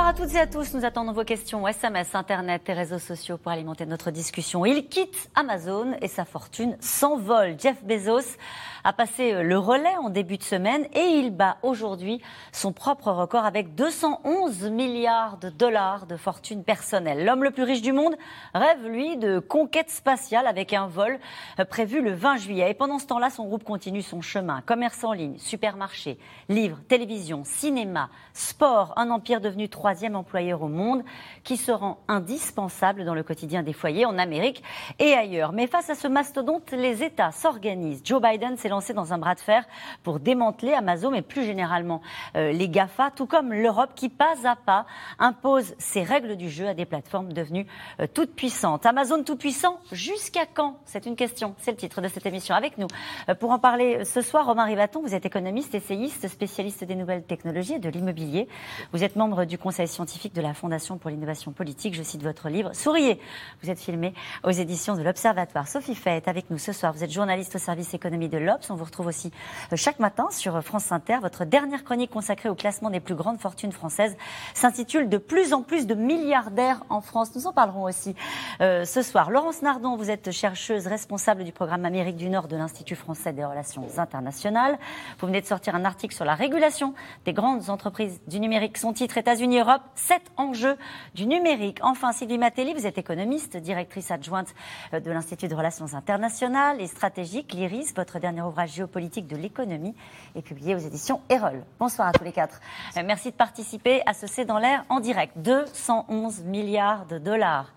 Bonsoir à toutes et à tous. Nous attendons vos questions SMS, Internet et réseaux sociaux pour alimenter notre discussion. Il quitte Amazon et sa fortune s'envole. Jeff Bezos a passé euh, le relais en début de semaine et il bat aujourd'hui son propre record avec 211 milliards de dollars de fortune personnelle. L'homme le plus riche du monde rêve, lui, de conquête spatiale avec un vol euh, prévu le 20 juillet. Et pendant ce temps-là, son groupe continue son chemin. Commerce en ligne, supermarché, livres, télévision, cinéma, sport, un empire devenu troisième employeur au monde qui se rend indispensable dans le quotidien des foyers en Amérique et ailleurs. Mais face à ce mastodonte, les États s'organisent. Joe Biden s'est lancé dans un bras de fer pour démanteler Amazon, et plus généralement euh, les GAFA, tout comme l'Europe qui, pas à pas, impose ses règles du jeu à des plateformes devenues euh, toutes puissantes. Amazon tout puissant, jusqu'à quand? C'est une question, c'est le titre de cette émission. Avec nous, euh, pour en parler ce soir, Romain Rivaton, vous êtes économiste, essayiste, spécialiste des nouvelles technologies et de l'immobilier. Vous êtes membre du conseil scientifique de la Fondation pour l'innovation politique. Je cite votre livre. Souriez, vous êtes filmé aux éditions de l'Observatoire. Sophie Fay est avec nous ce soir. Vous êtes journaliste au service économie de l'Obs. On vous retrouve aussi euh, chaque matin sur France Inter. Votre dernière chronique consacrée au classement des plus grandes fortunes françaises s'intitule De plus en plus de milliardaires en France. Nous en parlerons aussi euh, ce soir. Laurence Nardon, vous êtes chercheuse responsable du programme Amérique du Nord de l'Institut français des relations internationales. Vous venez de sortir un article sur la régulation des grandes entreprises du numérique. Son titre États-Unis-Europe, sept enjeux du numérique. Enfin, Sylvie Matelli, vous êtes économiste, directrice adjointe euh, de l'Institut de relations internationales et stratégiques, l'IRIS. Votre dernier ouvrage géopolitique de l'économie est publié aux éditions Erol. Bonsoir à tous les quatre. Euh, merci de participer à ce C'est dans l'air en direct. 211 milliards de dollars.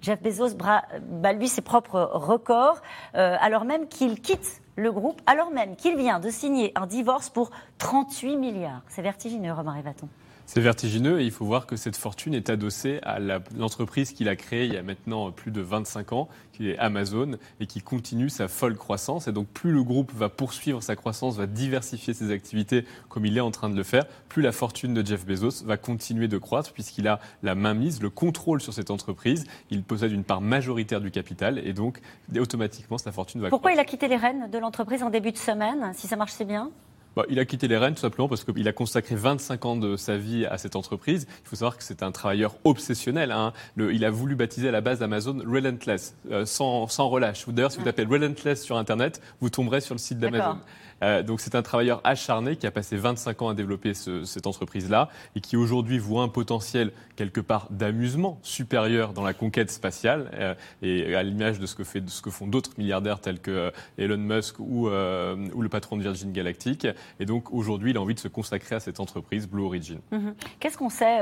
Jeff Bezos bat lui ses propres records, euh, alors même qu'il quitte le groupe, alors même qu'il vient de signer un divorce pour 38 milliards. C'est vertigineux, Romain Rivaton. C'est vertigineux et il faut voir que cette fortune est adossée à l'entreprise qu'il a créée il y a maintenant plus de 25 ans, qui est Amazon, et qui continue sa folle croissance. Et donc plus le groupe va poursuivre sa croissance, va diversifier ses activités comme il est en train de le faire, plus la fortune de Jeff Bezos va continuer de croître puisqu'il a la mainmise, le contrôle sur cette entreprise. Il possède une part majoritaire du capital et donc automatiquement sa fortune va Pourquoi il a quitté les rênes de l'entreprise en début de semaine, si ça marche si bien? Bah, il a quitté les rênes tout simplement parce qu'il a consacré 25 ans de sa vie à cette entreprise. Il faut savoir que c'est un travailleur obsessionnel. Hein. il a voulu baptiser à la base Amazon Relentless, euh, sans, sans relâche. D'ailleurs, si vous tapez Relentless sur Internet, vous tomberez sur le site d'Amazon. Euh, donc c'est un travailleur acharné qui a passé 25 ans à développer cette entreprise-là et qui aujourd'hui voit un potentiel quelque part d'amusement supérieur dans la conquête spatiale euh, et à l'image de ce que, fait, ce que font d'autres milliardaires tels que euh, Elon Musk ou, ou, le patron de Virgin Galactic. Et donc aujourd'hui, il a envie de se consacrer à cette entreprise Blue Origin. Mhm. Qu'est-ce qu'on sait,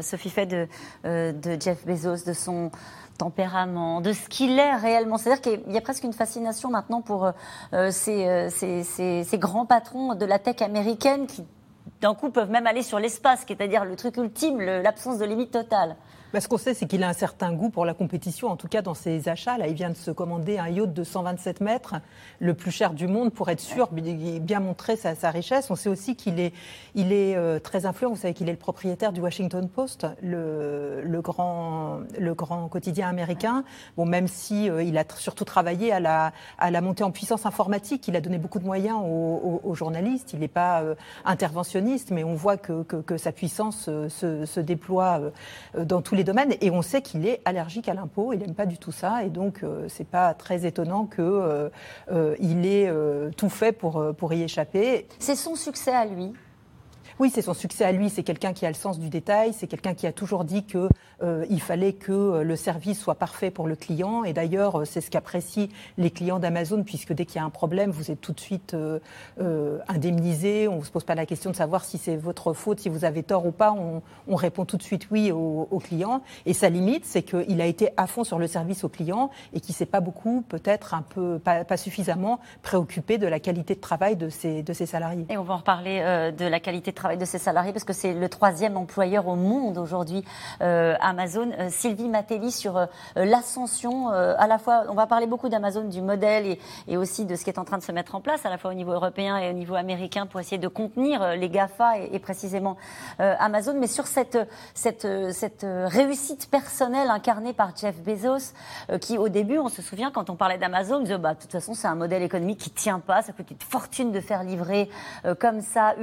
Sophie de, de Jeff Bezos, de son tempérament, de ce qu'il est réellement. C'est-à-dire qu'il y a presque une fascination maintenant pour euh, euh, ces, ces, grands patrons de la tech américaine qui, d'un coup, peuvent même aller sur l'espace, c'est-à-dire le truc ultime, l'absence de limite totale. Bah, ce qu'on sait, c'est qu'il a un certain goût pour la compétition, en tout cas dans ses achats. Là, il vient de se commander un yacht de 127 mètres, le plus cher du monde, pour être sûr, bien montrer sa, richesse. On sait aussi qu'il est, euh, très influent. Vous savez qu'il est le propriétaire du Washington Post, le, grand, quotidien américain. Bon, même si euh, il a surtout travaillé à la, montée en puissance informatique, il a donné beaucoup de moyens aux, journalistes. Il n'est pas euh, interventionniste, mais on voit que, sa puissance se, déploie dans tous les Et on sait qu'il est allergique à l'impôt, il n'aime pas du tout ça. Et donc, euh, c'est pas très étonnant qu'il euh, euh, ait tout fait pour y échapper. C'est son succès à lui oui, c'est son succès à lui. C'est quelqu'un qui a le sens du détail. C'est quelqu'un qui a toujours dit que euh, il fallait que euh, le service soit parfait pour le client. Et d'ailleurs, euh, c'est ce qu'apprécient les clients d'Amazon, puisque dès qu'il y a un problème, vous êtes tout de suite indemnisé. On ne se pose pas la question de savoir si c'est votre faute, si vous avez tort ou pas. On, on répond tout de suite oui au, client. Et sa limite, c'est qu'il a été à fond sur le service au client et qu'il s'est pas beaucoup, peut-être un peu, pas, pas, suffisamment préoccupé de la qualité de travail de ses, de ses salariés. Et on va en reparler de la qualité de travail de ses salariés, parce que c'est le troisième employeur au monde aujourd'hui, euh, Amazon. Euh, Sylvie Matelli sur euh, l'ascension, à la fois, on va parler beaucoup d'Amazon, du modèle et, aussi de ce qui est en train de se mettre en place, à la fois au niveau européen et au niveau américain, pour essayer de contenir les GAFA et, précisément Amazon. Mais sur cette, cette, cette réussite personnelle incarnée par Jeff Bezos, qui au début, on se souvient, quand on parlait d'Amazon, on disait, bah, de toute façon, c'est un modèle économique qui tient pas, ça coûte une fortune de faire livrer comme ça,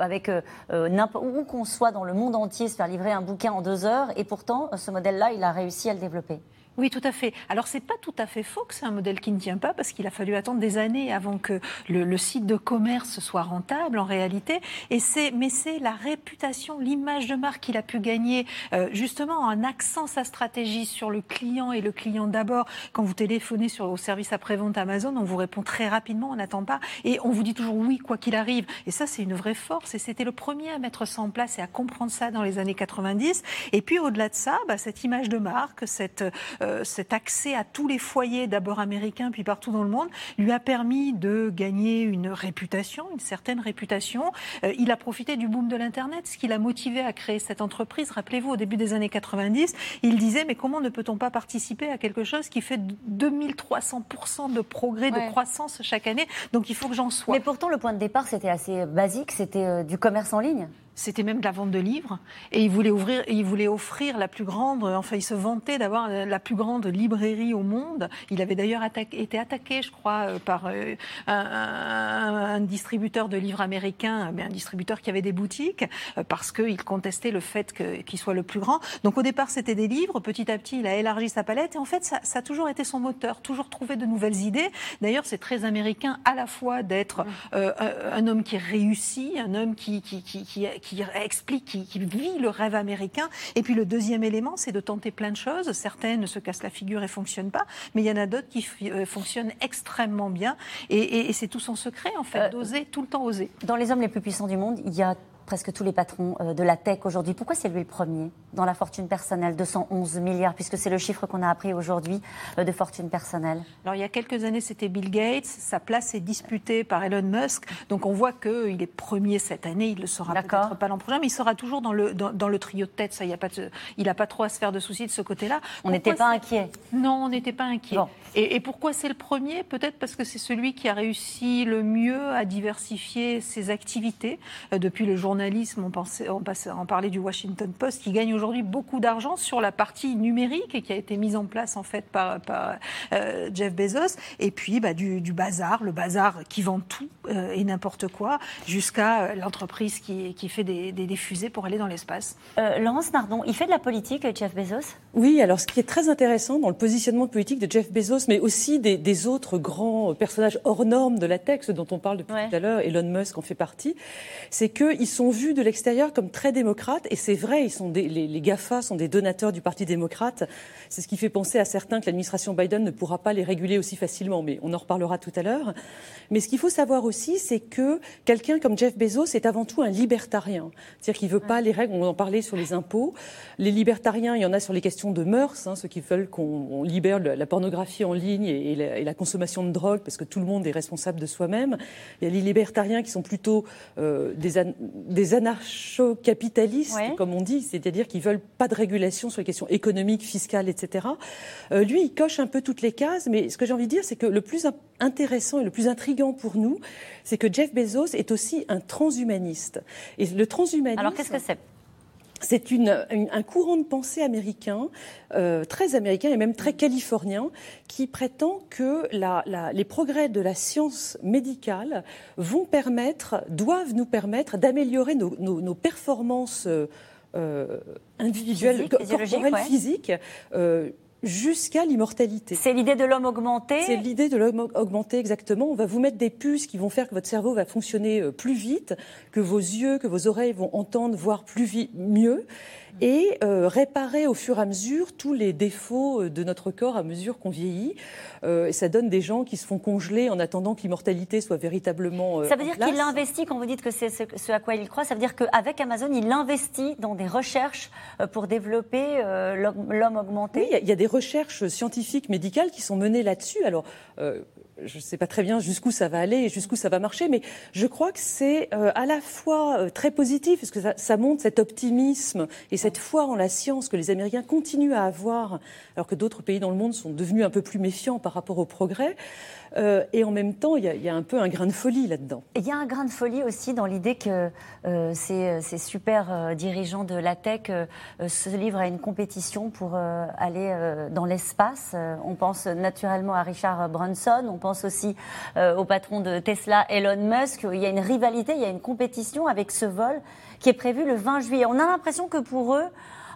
avec où qu'on soit dans le monde entier, se faire livrer un bouquin en deux heures. Et pourtant, ce modèle-là, il a réussi à le développer. Oui, tout à fait. Alors, c'est pas tout à fait faux que c'est un modèle qui ne tient pas, parce qu'il a fallu attendre des années avant que le, site de commerce soit rentable, en réalité. Et c'est, mais c'est la réputation, l'image de marque qu'il a pu gagner, euh, justement, en accent sa stratégie sur le client et le client d'abord. Quand vous téléphonez sur, au service après-vente Amazon, on vous répond très rapidement, on n'attend pas, et on vous dit toujours oui, quoi qu'il arrive. Et ça, c'est une vraie force. Et c'était le premier à mettre ça en place et à comprendre ça dans les années 90. Et puis, au-delà de ça, bah, cette image de marque, cette euh, euh, cet accès à tous les foyers, d'abord américains, puis partout dans le monde, lui a permis de gagner une réputation, une certaine réputation. Euh, il a profité du boom de l'Internet, ce qui l'a motivé à créer cette entreprise. Rappelez-vous, au début des années 90, il disait, mais comment ne peut-on pas participer à quelque chose qui fait 2300% de progrès, de croissance chaque année? Donc il faut que j'en sois. Mais pourtant, le point de départ, c'était assez basique, c'était euh, du commerce en ligne c'était même de la vente de livres, et il voulait, ouvrir, il voulait offrir la plus grande, enfin il se vantait d'avoir la plus grande librairie au monde. Il avait d'ailleurs été attaqué, je crois, euh, par euh, un, distributeur de livres américain, un distributeur qui avait des boutiques, euh, parce qu'il contestait le fait qu'il soit le plus grand. Donc au départ c'était des livres, petit à petit il a élargi sa palette, et en fait ça, ça a toujours été son moteur, toujours trouver de nouvelles idées. D'ailleurs c'est très américain à la fois d'être un, homme qui réussit, un homme qui, qui, qui, qui qui explique, qui, vit le rêve américain. Et puis le deuxième élément, c'est de tenter plein de choses. Certaines se cassent la figure et fonctionnent pas, mais il y en a d'autres qui euh, fonctionnent extrêmement bien. Et, c'est tout son secret, en fait, euh, d'oser, tout le temps oser. Dans les hommes les plus puissants du monde, il y a presque tous les patrons euh, de la tech aujourd'hui. Pourquoi c'est lui le premier dans la fortune personnelle 211 milliards, puisque c'est le chiffre qu'on a appris aujourd'hui euh, de fortune personnelle? Alors il y a quelques années, c'était Bill Gates. Sa place est disputée par Elon Musk. Donc on voit qu'il est premier cette année. Il le sera peut-être pas l'an prochain, mais il sera toujours dans le, dans, le trio de tête. Ça, pas il n'a pas trop à se faire de soucis de ce côté-là. On n'était pas inquiet. Non, on n'était pas inquiet. Et, et, pourquoi c'est le premier? Peut-être parce que c'est celui qui a réussi le mieux à diversifier ses activités euh, depuis le journal journalisme, on, pensait, on, passait, on parlait du Washington Post, qui gagne aujourd'hui beaucoup d'argent sur la partie numérique et qui a été mise en place en fait par, euh, Jeff Bezos. Et puis bah, du, bazar, le bazar qui vend tout euh, et n'importe quoi, jusqu'à euh, l'entreprise qui, qui, fait des, des, fusées pour aller dans l'espace. Laurence Nardon, il fait de la politique, Jeff Bezos? Oui, alors ce qui est très intéressant dans le positionnement politique de Jeff Bezos, mais aussi des, des autres grands personnages hors normes de la tech, dont on parle depuis tout à l'heure, Elon Musk en fait partie, c'est qu'ils sont vus de l'extérieur comme très démocrates, et c'est vrai, ils sont des, les, GAFA sont des donateurs du Parti démocrate. C'est ce qui fait penser à certains que l'administration Biden ne pourra pas les réguler aussi facilement, mais on en reparlera tout à l'heure. Mais ce qu'il faut savoir aussi, c'est que quelqu'un comme Jeff Bezos est avant tout un libertarien. C'est-à-dire qu'il veut pas les règles, on en parlait sur les impôts. Les libertariens, il y en a sur les questions de mœurs, hein, ceux qui veulent qu'on libère la pornographie en ligne et, la, consommation de drogue, parce que tout le monde est responsable de soi-même. Il y a les libertariens qui sont plutôt euh, des, des anarcho-capitalistes, comme on dit, c'est-à-dire qu'ils veulent pas de régulation sur les questions économiques, fiscales, etc. Euh, lui, il coche un peu toutes les cases, mais ce que j'ai envie de dire, c'est que le plus intéressant et le plus intrigant pour nous, c'est que Jeff Bezos est aussi un transhumaniste. Et le transhumanisme. Alors qu'est-ce que c'est? C'est un courant de pensée américain, euh, très américain et même très californien, qui prétend que les progrès de la science médicale vont permettre, doivent nous permettre d'améliorer nos, performances euh, euh, individuelles, corporelles, physiques. Jusqu'à l'immortalité. C'est l'idée de l'homme augmenté C'est l'idée de l'homme augmenté, exactement. On va vous mettre des puces qui vont faire que votre cerveau va fonctionner plus vite, que vos yeux, que vos oreilles vont entendre, voir plus mieux et euh, réparer au fur et à mesure tous les défauts euh, de notre corps à mesure qu'on vieillit. Euh, et ça donne des gens qui se font congeler en attendant que l'immortalité soit véritablement. ça veut dire qu'il investit, quand vous dites que c'est ce, à quoi il croit, ça veut dire qu'avec Amazon, il investit dans des recherches pour développer l'homme augmenté? Oui, il y, a des recherches scientifiques, médicales qui sont menées là-dessus. Alors, je ne sais pas très bien jusqu'où ça va aller et jusqu'où ça va marcher, mais je crois que c'est euh, à la fois euh, très positif, parce que ça, montre cet optimisme et cette foi en la science que les Américains continuent à avoir, alors que d'autres pays dans le monde sont devenus un peu plus méfiants par rapport au progrès. Euh, et en même temps, il y, a un peu un grain de folie là-dedans. Il y a un grain de folie aussi dans l'idée que ces, super dirigeants de la tech se livrent à une compétition pour aller dans l'espace. on pense naturellement à Richard Branson, aussi au patron de Tesla, Elon Musk. Il y a une rivalité, il y a une compétition avec ce vol qui est prévu le 20 juillet. On a l'impression que pour eux,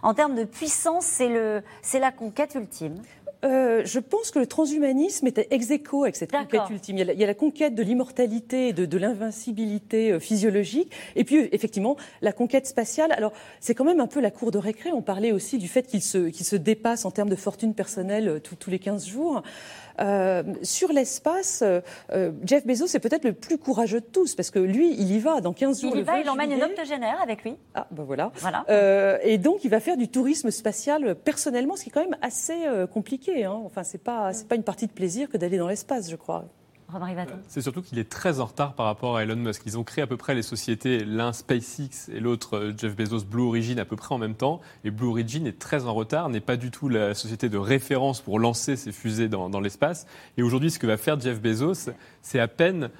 en termes de puissance, c'est la conquête ultime. Euh, je pense que le transhumanisme était ex aequo avec cette conquête ultime. Il y, a la, conquête de l'immortalité et de, l'invincibilité euh, physiologique. Et puis, effectivement, la conquête spatiale. Alors, c'est quand même un peu la cour de récré. On parlait aussi du fait qu'il se, se dépasse en termes de fortune personnelle euh, tous les 15 jours. Euh, sur l'espace, euh, euh, Jeff Bezos est peut-être le plus courageux de tous, parce que lui, il y va dans 15 jours. Il y va, il emmène une octogénaire avec lui. Ah, ben voilà. voilà. et donc, il va faire du tourisme spatial personnellement, ce qui est quand même assez compliqué. Hein. Enfin, c'est pas, pas une partie de plaisir que d'aller dans l'espace, je crois. C'est surtout qu'il est très en retard par rapport à Elon Musk. Ils ont créé à peu près les sociétés, l'un SpaceX et l'autre euh, Jeff Bezos Blue Origin à peu près en même temps. Et Blue Origin est très en retard, n'est pas du tout la société de référence pour lancer ces fusées dans, dans l'espace. Et aujourd'hui, ce que va faire Jeff Bezos, c'est à peine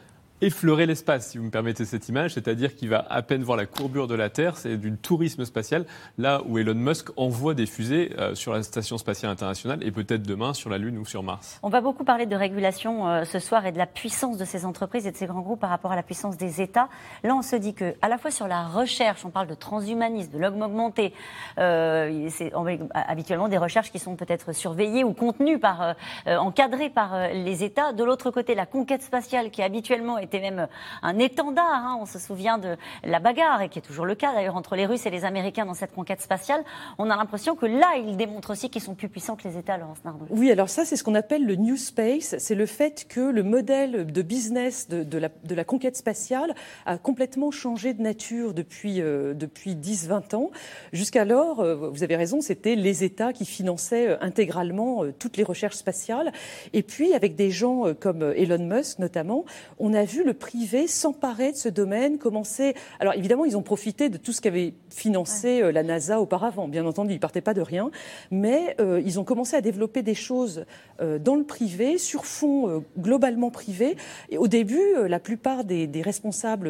effleurer l'espace, si vous me permettez cette image, c'est-à-dire qu'il va à peine voir la courbure de la Terre, c'est du tourisme spatial, là où Elon Musk envoie des fusées euh, sur la Station spatiale internationale et peut-être demain sur la Lune ou sur Mars. On va beaucoup parler de régulation euh, ce soir et de la puissance de ces entreprises et de ces grands groupes par rapport à la puissance des États. Là, on se dit que, à la fois sur la recherche, on parle de transhumanisme, de l'homme augmenté, euh, c'est habituellement des recherches qui sont peut-être surveillées ou contenues par, encadrées par les États. De l'autre côté, la conquête spatiale qui habituellement est c'était même un étendard. Hein. On se souvient de la bagarre, et qui est toujours le cas d'ailleurs, entre les Russes et les Américains dans cette conquête spatiale. On a l'impression que là, ils démontrent aussi qu'ils sont plus puissants que les États, Laurence Nardon. Oui, alors ça, c'est ce qu'on appelle le New Space. C'est le fait que le modèle de business de, la, conquête spatiale a complètement changé de nature depuis, euh, depuis 10-20 ans. Jusqu'alors, euh, vous avez raison, c'était les États qui finançaient euh, intégralement toutes les recherches spatiales. Et puis, avec des gens comme Elon Musk notamment, on a vu le privé s'emparer de ce domaine, commencer. Alors évidemment, ils ont profité de tout ce qu'avait financé euh, la NASA auparavant. Bien entendu, ils partaient pas de rien, mais euh, ils ont commencé à développer des choses euh, dans le privé, sur fond globalement privé. Et au début, la plupart des, responsables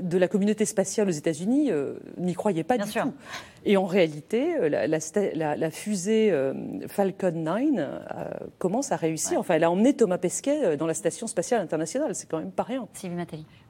de la communauté spatiale aux États-Unis n'y croyaient pas du tout. Et en réalité, la, la, fusée Falcon 9 commence à réussir. Enfin, elle a emmené Thomas Pesquet dans la station spatiale internationale. C'est quand même pas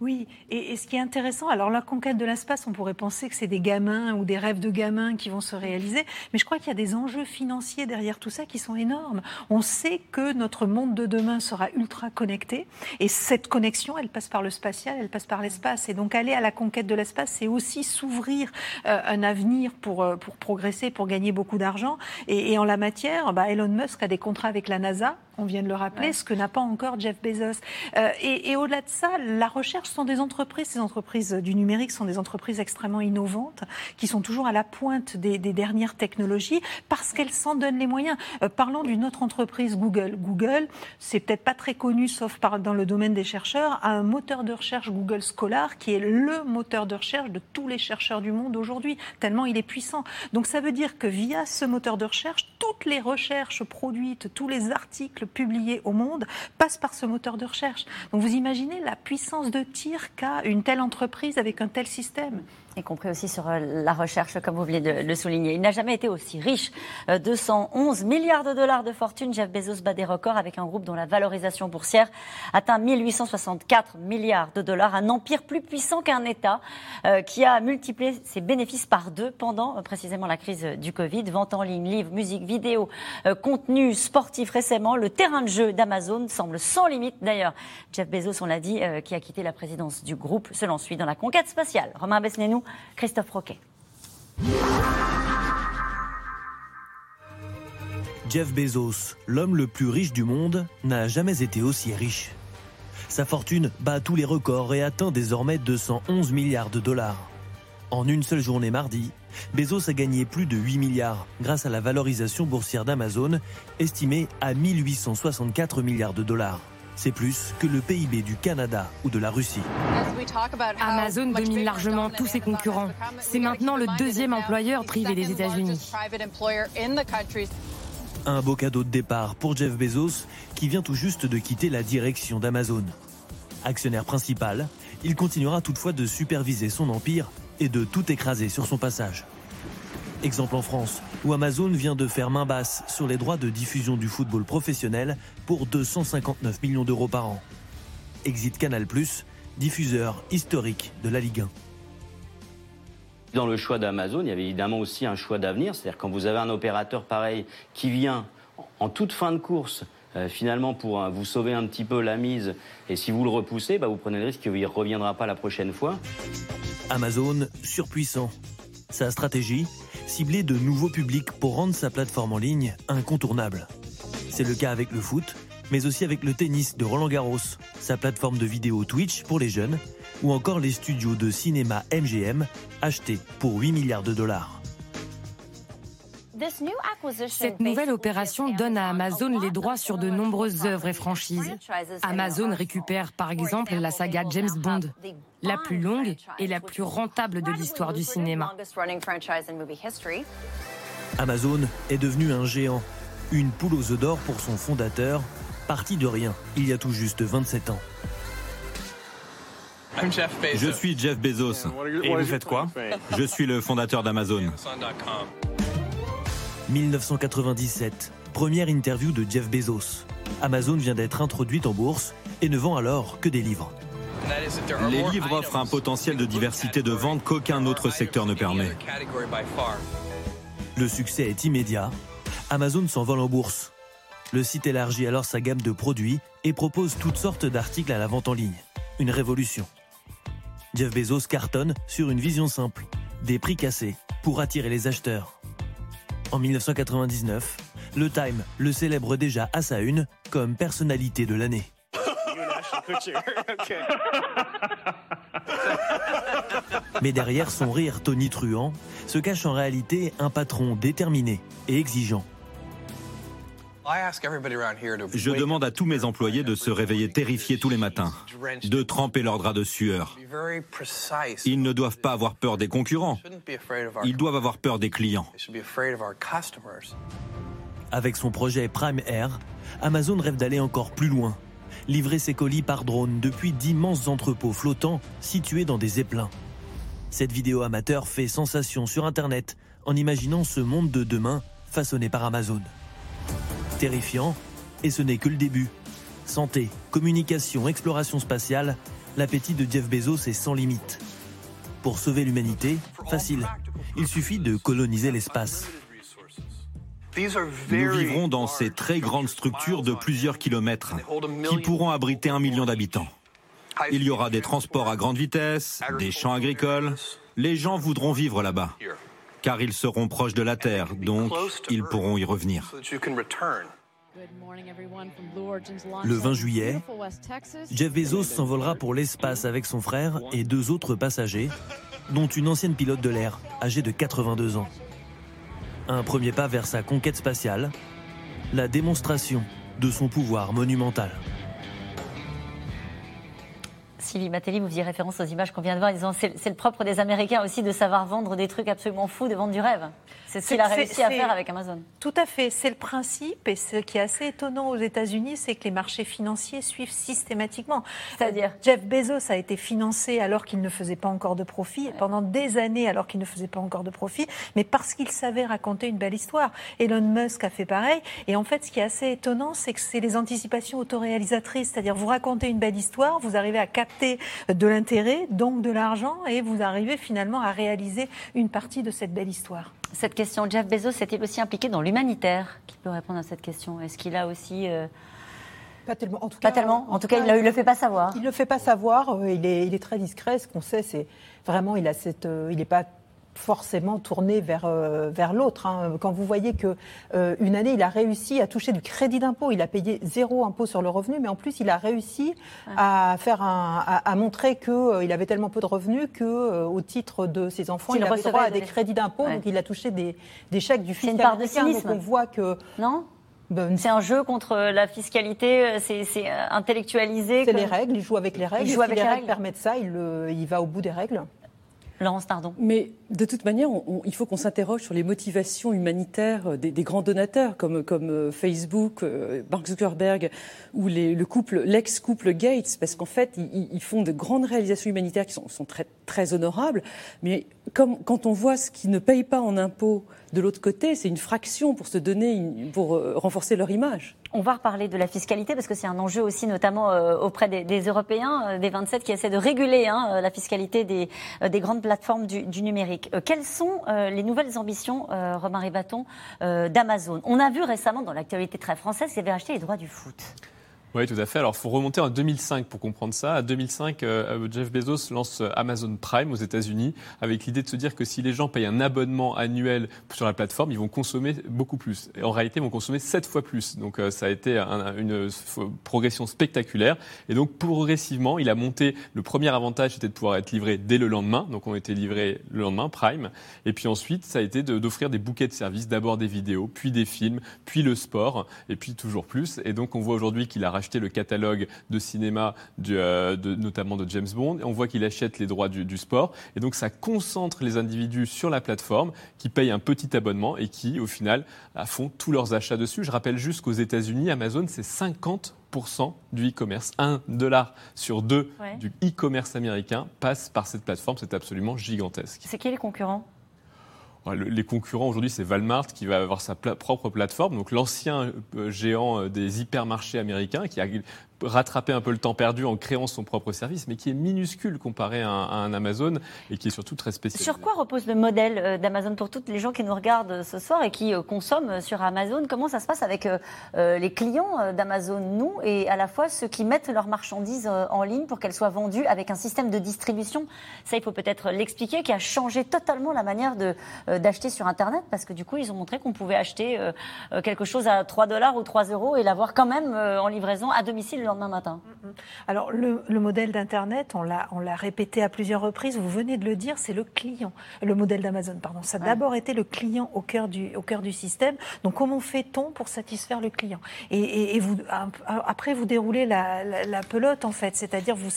oui, et, ce qui est intéressant, alors la conquête de l'espace, on pourrait penser que c'est des gamins ou des rêves de gamins qui vont se réaliser, mais je crois qu'il y a des enjeux financiers derrière tout ça qui sont énormes. On sait que notre monde de demain sera ultra connecté, et cette connexion, elle passe par le spatial, elle passe par l'espace, et donc aller à la conquête de l'espace, c'est aussi s'ouvrir euh, un avenir pour, euh, pour progresser, pour gagner beaucoup d'argent. Et, en la matière, bah, Elon Musk a des contrats avec la NASA, on vient de le rappeler, ce que n'a pas encore Jeff Bezos. Euh, et, au-delà de ça, la recherche sont des entreprises, ces entreprises du numérique sont des entreprises extrêmement innovantes, qui sont toujours à la pointe des, dernières technologies, parce qu'elles s'en donnent les moyens. Euh, parlons d'une autre entreprise, Google. Google, c'est peut-être pas très connu, sauf par, dans le domaine des chercheurs, a un moteur de recherche Google Scholar, qui est le moteur de recherche de tous les chercheurs du monde aujourd'hui, tellement il est puissant. Donc ça veut dire que via ce moteur de recherche, toutes les recherches produites, tous les articles publiés au monde passent par ce moteur de recherche. Donc vous imaginez la puissance de tir qu'a une telle entreprise avec un tel système y compris aussi sur euh, la recherche, comme vous venez de le souligner. Il n'a jamais été aussi riche. 211 euh, milliards de dollars de fortune. Jeff Bezos bat des records avec un groupe dont la valorisation boursière atteint 1864 milliards de dollars. Un empire plus puissant qu'un État euh, qui a multiplié ses bénéfices par deux pendant précisément la crise du Covid. Vente en ligne, livres, musique, vidéo, contenu sportif récemment. Le terrain de jeu d'Amazon semble sans limite. D'ailleurs, Jeff Bezos, on l'a dit, qui a quitté la présidence du groupe, se lance dans la conquête spatiale. Romain Besnénou Christophe Roquet. Jeff Bezos, l'homme le plus riche du monde, n'a jamais été aussi riche. Sa fortune bat tous les records et atteint désormais 211 milliards de dollars. En une seule journée mardi, Bezos a gagné plus de 8 milliards grâce à la valorisation boursière d'Amazon, estimée à 1864 milliards de dollars. C'est plus que le PIB du Canada ou de la Russie. Amazon domine largement tous ses concurrents. C'est maintenant le deuxième employeur privé des États-Unis. Un beau cadeau de départ pour Jeff Bezos, qui vient tout juste de quitter la direction d'Amazon. Actionnaire principal, il continuera toutefois de superviser son empire et de tout écraser sur son passage. Exemple en France, où Amazon vient de faire main basse sur les droits de diffusion du football professionnel pour 259 millions d'euros par an. Exit Canal+, diffuseur historique de la Ligue 1. Dans le choix d'Amazon, il y avait évidemment aussi un choix d'avenir. C'est-à-dire quand vous avez un opérateur pareil qui vient en toute fin de course, euh, finalement pour euh, vous sauver un petit peu la mise, et si vous le repoussez, bah, vous prenez le risque qu'il ne reviendra pas la prochaine fois. Amazon, surpuissant. Sa stratégie, cibler de nouveaux publics pour rendre sa plateforme en ligne incontournable. C'est le cas avec le foot, mais aussi avec le tennis de Roland Garros, sa plateforme de vidéo Twitch pour les jeunes, ou encore les studios de cinéma MGM achetés pour 8 milliards de dollars. Cette nouvelle opération donne à Amazon les droits sur de nombreuses œuvres et franchises. Amazon récupère par exemple la saga James Bond, la plus longue et la plus rentable de l'histoire du cinéma. Amazon est devenu un géant, une poule aux œufs d'or pour son fondateur, parti de rien il y a tout juste 27 ans. Je suis Jeff Bezos. Et vous faites quoi? Je suis le fondateur d'Amazon. 1997, première interview de Jeff Bezos. Amazon vient d'être introduite en bourse et ne vend alors que des livres. Les livres offrent un potentiel de diversité de vente qu'aucun autre secteur ne permet. Le succès est immédiat. Amazon s'envole en bourse. Le site élargit alors sa gamme de produits et propose toutes sortes d'articles à la vente en ligne. Une révolution. Jeff Bezos cartonne sur une vision simple. Des prix cassés pour attirer les acheteurs. En 1999, le Time le célèbre déjà à sa une comme personnalité de l'année. Mais derrière son rire tonitruant se cache en réalité un patron déterminé et exigeant. Je demande à tous mes employés de se réveiller terrifiés tous les matins, de tremper leurs draps de sueur. Ils ne doivent pas avoir peur des concurrents, ils doivent avoir peur des clients. Avec son projet Prime Air, Amazon rêve d'aller encore plus loin, livrer ses colis par drone depuis d'immenses entrepôts flottants situés dans des zeppelins. Cette vidéo amateur fait sensation sur Internet en imaginant ce monde de demain façonné par Amazon terrifiant, et ce n'est que le début. Santé, communication, exploration spatiale, l'appétit de Jeff Bezos est sans limite. Pour sauver l'humanité, facile. Il suffit de coloniser l'espace. Nous vivrons dans ces très grandes structures de plusieurs kilomètres qui pourront abriter un million d'habitants. Il y aura des transports à grande vitesse, des champs agricoles. Les gens voudront vivre là-bas car ils seront proches de la Terre, donc ils pourront y revenir. Le 20 juillet, Jeff Bezos s'envolera pour l'espace avec son frère et deux autres passagers, dont une ancienne pilote de l'air, âgée de 82 ans. Un premier pas vers sa conquête spatiale, la démonstration de son pouvoir monumental. Sylvie Matelli, vous faisiez référence aux images qu'on vient de voir, c'est le propre des Américains aussi de savoir vendre des trucs absolument fous, de vendre du rêve. C'est ce qu'il a réussi à faire avec Amazon. Tout à fait, c'est le principe. Et ce qui est assez étonnant aux États-Unis, c'est que les marchés financiers suivent systématiquement. C'est-à-dire Jeff Bezos a été financé alors qu'il ne faisait pas encore de profit, pendant des années alors qu'il ne faisait pas encore de profit, mais parce qu'il savait raconter une belle histoire. Elon Musk a fait pareil. Et en fait, ce qui est assez étonnant, c'est que c'est les anticipations autoréalisatrices. C'est-à-dire, vous racontez une belle histoire, vous arrivez à capter de l'intérêt, donc de l'argent, et vous arrivez finalement à réaliser une partie de cette belle histoire cette question. Jeff Bezos est-il aussi impliqué dans l'humanitaire Qui peut répondre à cette question? Est-ce qu'il a aussi euh, Pas tellement. En tout cas, pas tellement. En, tout cas, il ne le fait pas savoir. Il ne le fait pas savoir. Euh, il est, il est très discret. Ce qu'on sait, c'est vraiment, il a cette, euh, il n'est pas forcément tourné vers, euh, vers l'autre. Hein. Quand vous voyez que euh, une année, il a réussi à toucher du crédit d'impôt, il a payé zéro impôt sur le revenu, mais en plus, il a réussi à faire un, à, montrer qu'il euh, il avait tellement peu de revenus que, au titre de ses enfants, il, avait droit à des crédits d'impôt, donc il a touché des, des chèques du fisc américain. Donc on voit que non. Ben, c'est un jeu contre la fiscalité, c'est intellectualisé. C'est les règles, il joue avec les règles. Il joue avec les, règles permettent ça, il, il va au bout des règles. Mais De toute manière, il faut qu'on s'interroge sur les motivations humanitaires des, grands donateurs comme, comme euh, Facebook, euh, Mark Zuckerberg ou le couple, l'ex-couple Gates, parce qu'en fait, ils, font de grandes réalisations humanitaires qui sont, sont très, très honorables, mais comme, quand on voit ce qu'ils ne payent pas en impôts de l'autre côté, c'est une fraction pour se donner, pour euh, renforcer leur image. On va reparler de la fiscalité parce que c'est un enjeu aussi, notamment euh, auprès des, Européens, euh, des 27 qui essaient de réguler hein, la fiscalité des, des grandes plateformes du, numérique. quelles sont les nouvelles ambitions, Romain Ribaton, d'Amazon? On a vu récemment dans l'actualité très française qu'ils avaient acheté les droits du foot. Oui, tout à fait. Alors, il faut remonter en 2005 pour comprendre ça. À 2005, euh, Jeff Bezos lance euh, Amazon Prime aux États-Unis avec l'idée de se dire que si les gens payent un abonnement annuel sur la plateforme, ils vont consommer beaucoup plus. Et en réalité, ils vont consommer sept fois plus. Donc, euh, ça a été une progression spectaculaire. Et donc, progressivement, il a monté. Le premier avantage, c'était de pouvoir être livré dès le lendemain. Donc, on était livré le lendemain, Prime. Et puis ensuite, ça a été d'offrir des bouquets de services. D'abord des vidéos, puis des films, puis le sport, et puis toujours plus. Et donc, on voit aujourd'hui qu'il a acheter le catalogue de cinéma, euh, notamment de James Bond. Et on voit qu'il achète les droits du, sport. Et donc, ça concentre les individus sur la plateforme qui payent un petit abonnement et qui, au final, font tous leurs achats dessus. Je rappelle juste qu'aux États-Unis, Amazon, c'est 50% du e-commerce. Un dollar sur deux du e-commerce américain passe par cette plateforme. C'est absolument gigantesque. C'est qui les concurrents? Les concurrents aujourd'hui, c'est Walmart qui va avoir sa propre plateforme. Donc l'ancien euh, géant euh, des hypermarchés américains qui a rattraper un peu le temps perdu en créant son propre service, mais qui est minuscule comparé à un, Amazon et qui est surtout très spécial. Sur quoi repose le modèle euh, d'Amazon pour toutes les gens qui nous regardent ce soir et qui euh, consomment sur Amazon? Comment ça se passe avec euh, les clients d'Amazon, nous, et à la fois ceux qui mettent leurs marchandises en ligne pour qu'elles soient vendues avec un système de distribution? Ça, il faut peut-être l'expliquer, qui a changé totalement la manière d'acheter sur Internet, parce que du coup, ils ont montré qu'on pouvait acheter quelque chose à 3 dollars ou 3 euros et l'avoir quand même en livraison à domicile matin. Mm, mm. Alors le, modèle d'Internet, on l'a, on l'a répété à plusieurs reprises, vous venez de le dire, c'est le client. Le modèle d'Amazon, pardon. Ça a d'abord été le client au cœur, du, au cœur du système. Donc comment fait-on pour satisfaire le client? Et, vous, après, vous déroulez la, pelote, en fait, c'est-à-dire vous,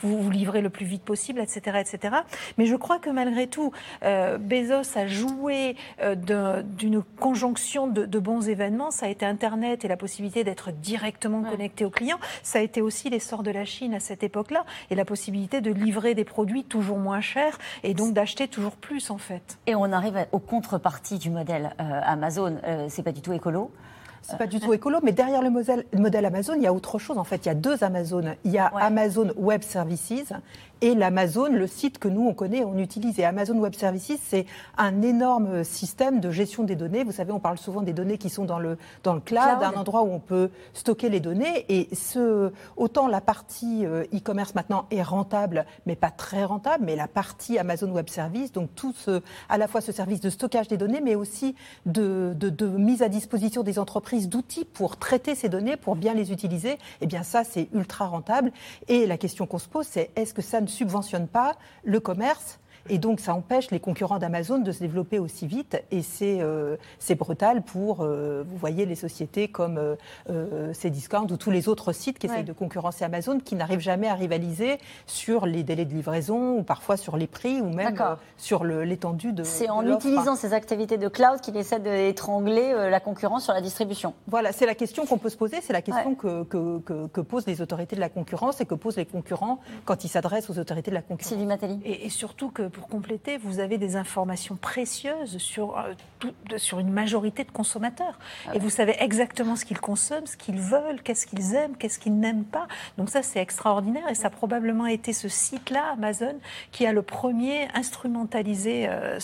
vous, vous livrez le plus vite possible, etc. etc. Mais je crois que malgré tout, euh, Bezos a joué euh, d'une conjonction de, bons événements. Ça a été Internet et la possibilité d'être directement connecté au client. Ça a été aussi l'essor de la Chine à cette époque-là et la possibilité de livrer des produits toujours moins chers et donc d'acheter toujours plus en fait. Et on arrive aux contreparties du modèle euh, Amazon. Euh, c'est pas du tout écolo. C'est pas du tout écolo, mais derrière le modèle, modèle, Amazon, il y a autre chose. En fait, il y a deux Amazon. Il y a Amazon Web Services et l'Amazon, le site que nous, on connaît, on utilise. Et Amazon Web Services, c'est un énorme système de gestion des données. Vous savez, on parle souvent des données qui sont dans le, dans le cloud, un endroit où on peut stocker les données. Et ce, autant la partie euh, e-commerce maintenant est rentable, mais pas très rentable, mais la partie Amazon Web Services, donc tout ce, à la fois ce service de stockage des données, mais aussi de, de, de mise à disposition des entreprises d'outils pour traiter ces données, pour bien les utiliser, eh bien ça, c'est ultra rentable. Et la question qu'on se pose, c'est est-ce que ça ne subventionne pas le commerce et donc, ça empêche les concurrents d'Amazon de se développer aussi vite. Et c'est euh, brutal pour, euh, vous voyez, les sociétés comme euh, euh Cdiscount ou tous les autres sites qui essayent de concurrencer Amazon, qui n'arrivent jamais à rivaliser sur les délais de livraison ou parfois sur les prix ou même sur l'étendue de. C'est en utilisant ces activités de cloud qu'il essaie d'étrangler la concurrence sur la distribution. Voilà, c'est la question qu'on peut se poser, c'est la question que, que, que, posent les autorités de la concurrence et que posent les concurrents quand ils s'adressent aux autorités de la concurrence. Sylvie Matteli. Et, et surtout que pour compléter, vous avez des informations précieuses sur, euh, sur une majorité de consommateurs. Ah et vous savez exactement ce qu'ils consomment, ce qu'ils veulent, qu'est-ce qu'ils aiment, qu'est-ce qu'ils n'aiment pas. Donc ça, c'est extraordinaire. Et ça a probablement été ce site-là, Amazon, qui a le premier instrumentalisé euh,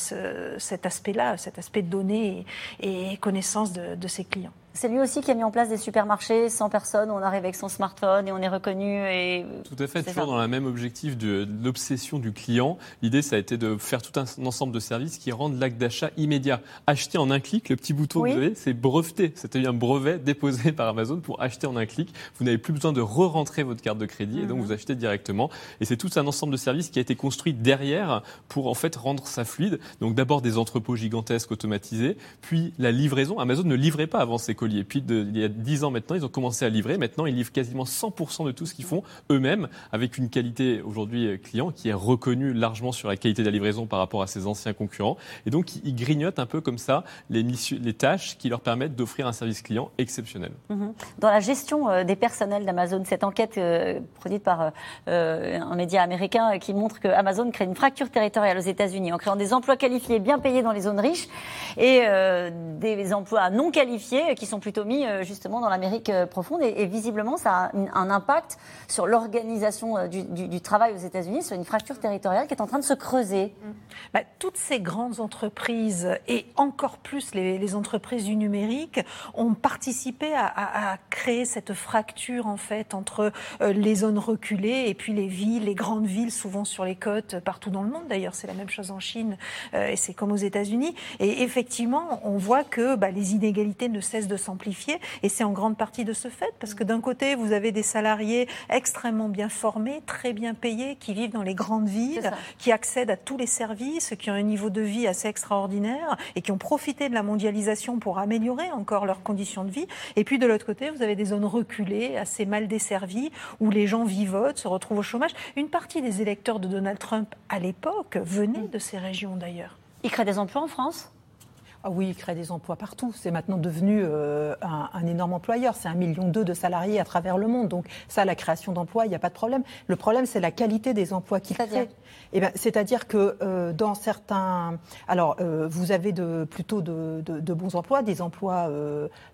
cet aspect-là, cet aspect de données et, connaissance de, de ses clients. C'est lui aussi qui a mis en place des supermarchés sans personne, on arrive avec son smartphone et on est reconnu. Et... Tout à fait, toujours dans le même objectif de, l'obsession du client. L'idée, ça a été de faire tout un, ensemble de services qui rendent l'acte d'achat immédiat. Acheter en un clic, le petit bouton que vous avez, c'est breveté. C'est un brevet déposé par Amazon pour acheter en un clic. Vous n'avez plus besoin de re-rentrer votre carte de crédit et donc mhm. vous achetez directement. Et c'est tout un ensemble de services qui a été construit derrière pour en fait rendre ça fluide. Donc d'abord des entrepôts gigantesques automatisés, puis la livraison. Amazon ne livrait pas avant ses colis Et puis, il y a 10 ans maintenant, ils ont commencé à livrer. Maintenant, ils livrent quasiment 100% de tout ce qu'ils font eux-mêmes, avec une qualité aujourd'hui client qui est reconnue largement sur la qualité de la livraison par rapport à ses anciens concurrents. Et donc, ils grignotent un peu comme ça les, les tâches qui leur permettent d'offrir un service client exceptionnel. Mhm. Dans la gestion euh, des personnels d'Amazon, cette enquête euh, produite par euh, un média américain qui montre que Amazon crée une fracture territoriale aux États-Unis en créant des emplois qualifiés bien payés dans les zones riches et des emplois non qualifiés qui sont plutôt mis justement dans l'Amérique profonde. Et, visiblement, ça a un, impact sur l'organisation du, du, travail aux États-Unis, sur une fracture territoriale qui est en train de se creuser. Bah, toutes ces grandes entreprises et encore plus les, entreprises du numérique ont participé à, créer cette fracture en fait entre euh, les zones reculées et puis les villes, les grandes villes, souvent sur les côtes, partout dans le monde. D'ailleurs, c'est la même chose en Chine euh, et c'est comme aux États-Unis. Et effectivement, on voit que bah, les inégalités ne cessent de s'amplifier et c'est en grande partie de ce fait parce que d'un côté, vous avez des salariés extrêmement bien formés, très bien payés, qui vivent dans les grandes villes, qui accèdent à tous les services, qui ont un niveau de vie assez extraordinaire et qui ont profité de la mondialisation pour améliorer encore leurs conditions de vie. Et puis de l'autre côté, vous avez des zones reculées, assez mal desservies, où les gens vivotent, se retrouvent au chômage. Une partie des électeurs de Donald Trump à l'époque venaient de ces régions d'ailleurs. Il crée des emplois en France? Ah oui, il crée des emplois partout. C'est maintenant devenu euh, un, énorme employeur. C'est un million deux de salariés à travers le monde. Donc ça, la création d'emplois, il n'y a pas de problème. Le problème, c'est la qualité des emplois qu'il crée. Eh ben, c'est-à-dire que euh, dans certains, alors euh, vous avez de, plutôt de, bons emplois, des emplois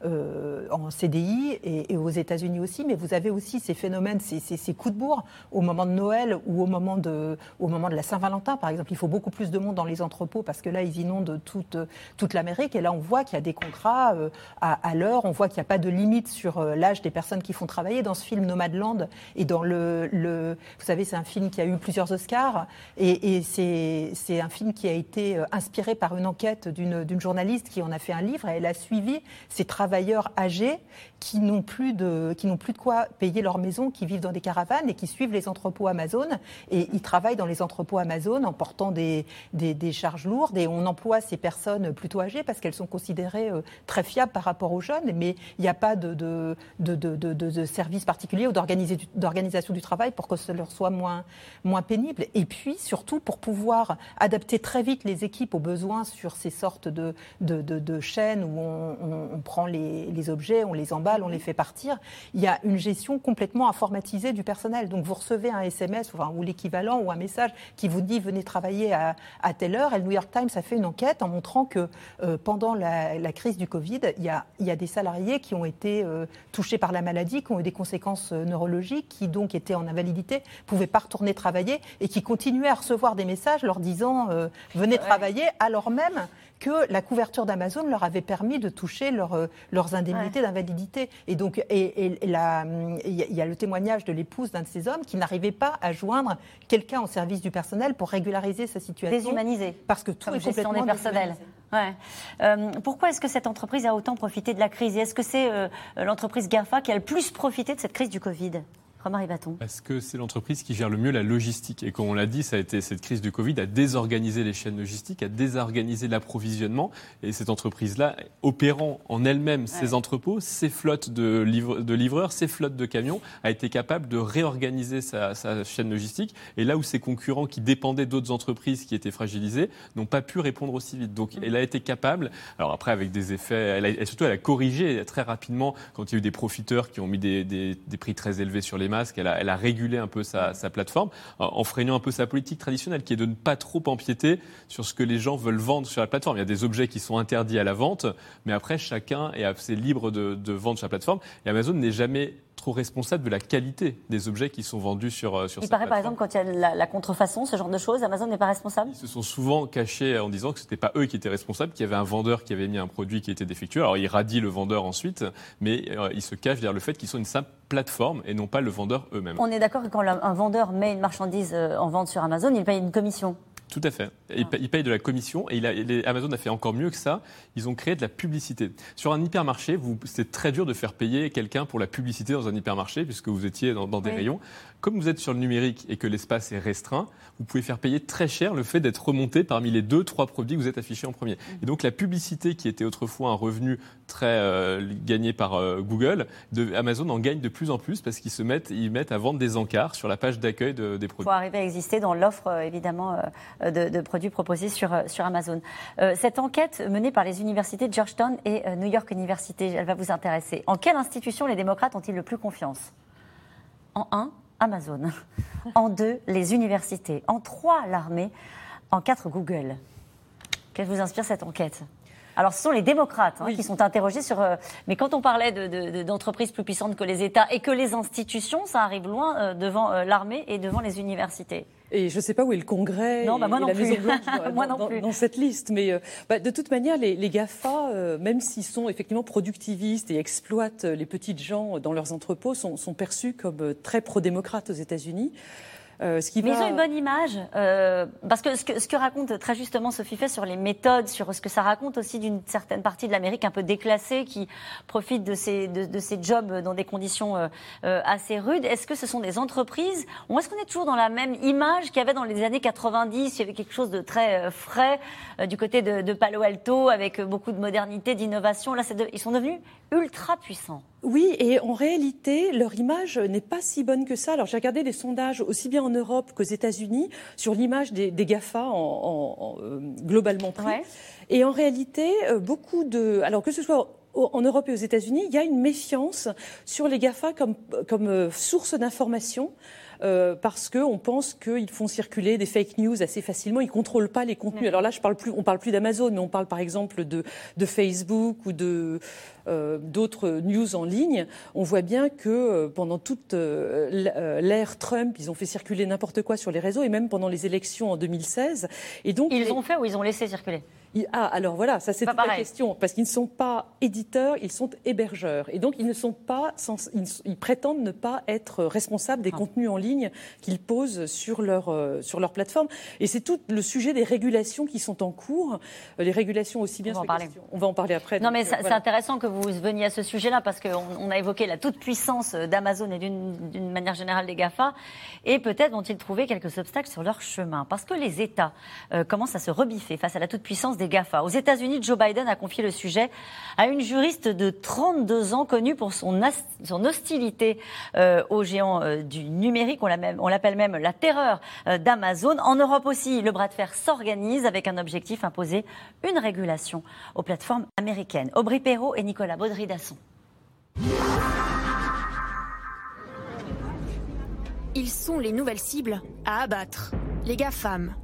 en CDI et, aux États-Unis aussi, mais vous avez aussi ces phénomènes, ces, ces, coups de bourre au moment de Noël ou au moment de, au moment de la Saint-Valentin, par exemple. Il faut beaucoup plus de monde dans les entrepôts parce que là, ils inondent toute, toute l'Amérique. Et là, on voit qu'il y a des contrats euh, à, l'heure. On voit qu'il n'y a pas de limite sur euh, l'âge des personnes qui font travailler. Dans ce film Nomadland et vous savez, c'est un film qui a eu plusieurs Oscars et, c'est un film qui a été euh, inspiré par une enquête d'une journaliste qui en a fait un livre. Et elle a suivi ces travailleurs âgés qui n'ont plus de qui n'ont plus de quoi payer leur maison, qui vivent dans des caravanes et qui suivent les entrepôts Amazon. Et ils travaillent dans les entrepôts Amazon en portant des, des, charges lourdes et on emploie ces personnes plutôt parce qu'elles sont considérées euh, très fiables par rapport aux jeunes, mais il n'y a pas de, de, de, de service particulier ou d'organisation du travail pour que ce leur soit moins, moins pénible. Et puis, surtout, pour pouvoir adapter très vite les équipes aux besoins sur ces sortes de, de, chaînes où on, prend les, les, objets, on les emballe, on les fait partir, il y a une gestion complètement informatisée du personnel. Donc, vous recevez un SMS enfin, ou l'équivalent ou un message qui vous dit venez travailler à, à telle heure. Et le New York Times a fait une enquête en montrant que euh, pendant la, crise du Covid, il y, a, des salariés qui ont été euh, touchés par la maladie, qui ont eu des conséquences euh, neurologiques, qui donc étaient en invalidité, ne pouvaient pas retourner travailler et qui continuaient à recevoir des messages leur disant venez travailler, alors même que la couverture d'Amazon leur avait permis de toucher leurs indemnités d'invalidité. Et donc, et, il y, a le témoignage de l'épouse d'un de ces hommes qui n'arrivait pas à joindre quelqu'un au service du personnel pour régulariser sa situation. Déshumanisé. Parce que tout est complètement personnel. Euh, pourquoi est-ce que cette entreprise a autant profité de la crise? Est-ce que c'est euh, l'entreprise GAFA qui a le plus profité de cette crise du Covid? Parce que c'est l'entreprise qui gère le mieux la logistique. Et comme on l'a dit, ça a été cette crise du Covid a désorganisé les chaînes logistiques, a désorganisé l'approvisionnement. Et cette entreprise-là, opérant en elle-même ses entrepôts, ses flottes de, livreurs, ses flottes de camions, a été capable de réorganiser sa, chaîne logistique. Et là où ses concurrents qui dépendaient d'autres entreprises qui étaient fragilisées n'ont pas pu répondre aussi vite. Donc mm. elle a été capable, alors après avec des effets, elle a, surtout elle a corrigé très rapidement quand il y a eu des profiteurs qui ont mis des, des prix très élevés sur les elle a, régulé un peu sa, plateforme en freinant un peu sa politique traditionnelle qui est de ne pas trop empiéter sur ce que les gens veulent vendre sur la plateforme. Il y a des objets qui sont interdits à la vente, mais après chacun est assez libre de, vendre sur la plateforme. Et Amazon n'est jamais trop responsable de la qualité des objets qui sont vendus sur, euh, sur Il paraît par exemple quand il y a la, contrefaçon, ce genre de choses, Amazon n'est pas responsable? Ils se sont souvent cachés en disant que ce n'était pas eux qui étaient responsables, qu'il y avait un vendeur qui avait mis un produit qui était défectueux. Alors ils radient le vendeur ensuite, mais euh, ils se cachent derrière le fait qu'ils sont une simple plateforme et non pas le vendeur eux-mêmes. On est d'accord que quand un vendeur met une marchandise euh, en vente sur Amazon, il paye une commission Tout à fait. Il, ah. paye de la commission et il Amazon a fait encore mieux que ça. Ils ont créé de la publicité. Sur un hypermarché, c'est très dur de faire payer quelqu'un pour la publicité dans un hypermarché puisque vous étiez dans, des rayons. Comme vous êtes sur le numérique et que l'espace est restreint, vous pouvez faire payer très cher le fait d'être remonté parmi les deux, trois produits que vous êtes affichés en premier. Mm. Et donc la publicité qui était autrefois un revenu très euh, gagné par euh, Google, de, Amazon en gagne de plus en plus parce qu'ils se mettent, ils mettent à vendre des encarts sur la page d'accueil des produits. Pour arriver à exister dans l'offre euh, évidemment de, produits proposés sur, sur Amazon. cette enquête menée par les universités de Georgetown et New York University, elle va vous intéresser. En quelle institution les démocrates ont-ils le plus confiance? En un, Amazon. En deux, les universités. En trois, l'armée. En quatre, Google. Qu'est-ce vous inspire cette enquête? Alors, ce sont les démocrates hein, qui sont interrogés sur. Euh, mais quand on parlait d'entreprises plus puissantes que les États et que les institutions, ça arrive loin euh, devant euh, l'armée et devant les universités. Et je ne sais pas où est le Congrès non, bah moi non la plus. Maison Blanche dans, cette liste. Mais bah, de toute manière, les, les GAFA, même s'ils sont effectivement productivistes et exploitent les petites gens dans leurs entrepôts, sont, sont perçus comme très pro-démocrates aux États-Unis. Euh, mais ils ont une bonne image, euh, parce que ce, que ce, que raconte très justement Sophie Fay sur les méthodes, sur ce que ça raconte aussi d'une certaine partie de l'Amérique un peu déclassée qui profite de ces, de, jobs dans des conditions euh, assez rudes. Est-ce que ce sont des entreprises ou est-ce qu'on est toujours dans la même image qu'il y avait dans les années 90 Il y avait quelque chose de très frais du côté de, de, Palo Alto avec beaucoup de modernité, d'innovation. Là, ils sont devenus ultra puissants. Oui, et en réalité, leur image n'est pas si bonne que ça. Alors j'ai regardé des sondages aussi bien en Europe qu'aux États-Unis sur l'image des, GAFA en, euh, globalement pris. Et en réalité, euh, beaucoup de... Alors que ce soit en Europe et aux États-Unis, il y a une méfiance sur les GAFA comme, comme euh, source d'information. Euh, parce qu'on pense qu'ils font circuler des fake news assez facilement. Ils ne contrôlent pas les contenus. Alors là, je parle plus, on ne parle plus d'Amazon, mais on parle par exemple de, de Facebook ou de euh, d'autres news en ligne. On voit bien que euh, pendant toute l'ère Trump, ils ont fait circuler n'importe quoi sur les réseaux, et même pendant les élections en 2016. Et donc, ils ont fait ou ils ont laissé circuler? Ah, alors voilà, ça c'est la question, parce qu'ils ne sont pas éditeurs, ils sont hébergeurs. Et donc ils ne sont pas, ils, prétendent ne pas être responsables des ah. contenus en ligne qu'ils posent sur leur, euh, sur leur plateforme. Et c'est tout le sujet des régulations qui sont en cours, euh, les régulations aussi bien on va en parler. On va en parler après. Non, mais euh, c'est intéressant que vous veniez à ce sujet-là, parce qu'on a évoqué la toute-puissance d'Amazon et d'une manière générale des GAFA, et peut-être vont-ils trouver quelques obstacles sur leur chemin, parce que les États commencent à se rebiffer face à la toute-puissance GAFA. Aux États-Unis, Joe Biden a confié le sujet à une juriste de 32 ans connue pour son, son hostilité euh, aux géants euh, du numérique. On l'appelle même, même la terreur euh, d'Amazon. En Europe aussi, le bras de fer s'organise avec un objectif imposer une régulation aux plateformes américaines. Aubry Perrault et Nicolas Baudry-Dasson. Ils sont les nouvelles cibles à abattre. Les GAFAM.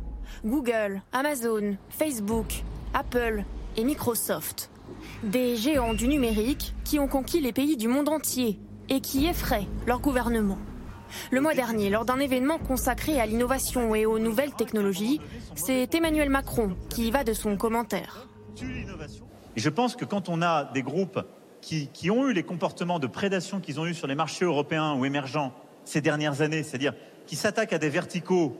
Google, Amazon, Facebook, Apple et Microsoft. Des géants du numérique qui ont conquis les pays du monde entier et qui effraient leur gouvernement. Le mois dernier, lors d'un événement consacré à l'innovation et aux nouvelles technologies, c'est Emmanuel Macron qui y va de son commentaire. je pense que quand on a des groupes qui, qui ont eu les comportements de prédation qu'ils ont eu sur les marchés européens ou émergents ces dernières années, c'est-à-dire qui s'attaquent à des verticaux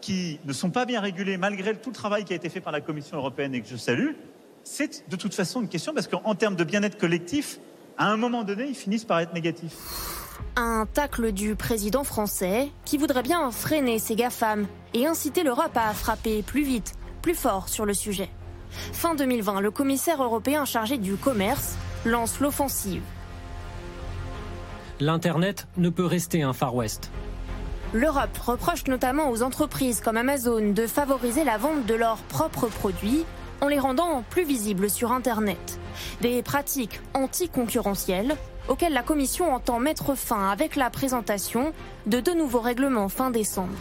qui ne sont pas bien régulés malgré tout le travail qui a été fait par la Commission européenne et que je salue, c'est de toute façon une question parce qu'en termes de bien-être collectif, à un moment donné, ils finissent par être négatifs. Un tacle du président français qui voudrait bien freiner ces GAFAM et inciter l'Europe à frapper plus vite, plus fort sur le sujet. Fin 2020, le commissaire européen chargé du commerce lance l'offensive. L'Internet ne peut rester un Far West. L'Europe reproche notamment aux entreprises comme Amazon de favoriser la vente de leurs propres produits en les rendant plus visibles sur Internet. Des pratiques anticoncurrentielles auxquelles la Commission entend mettre fin avec la présentation de deux nouveaux règlements fin décembre.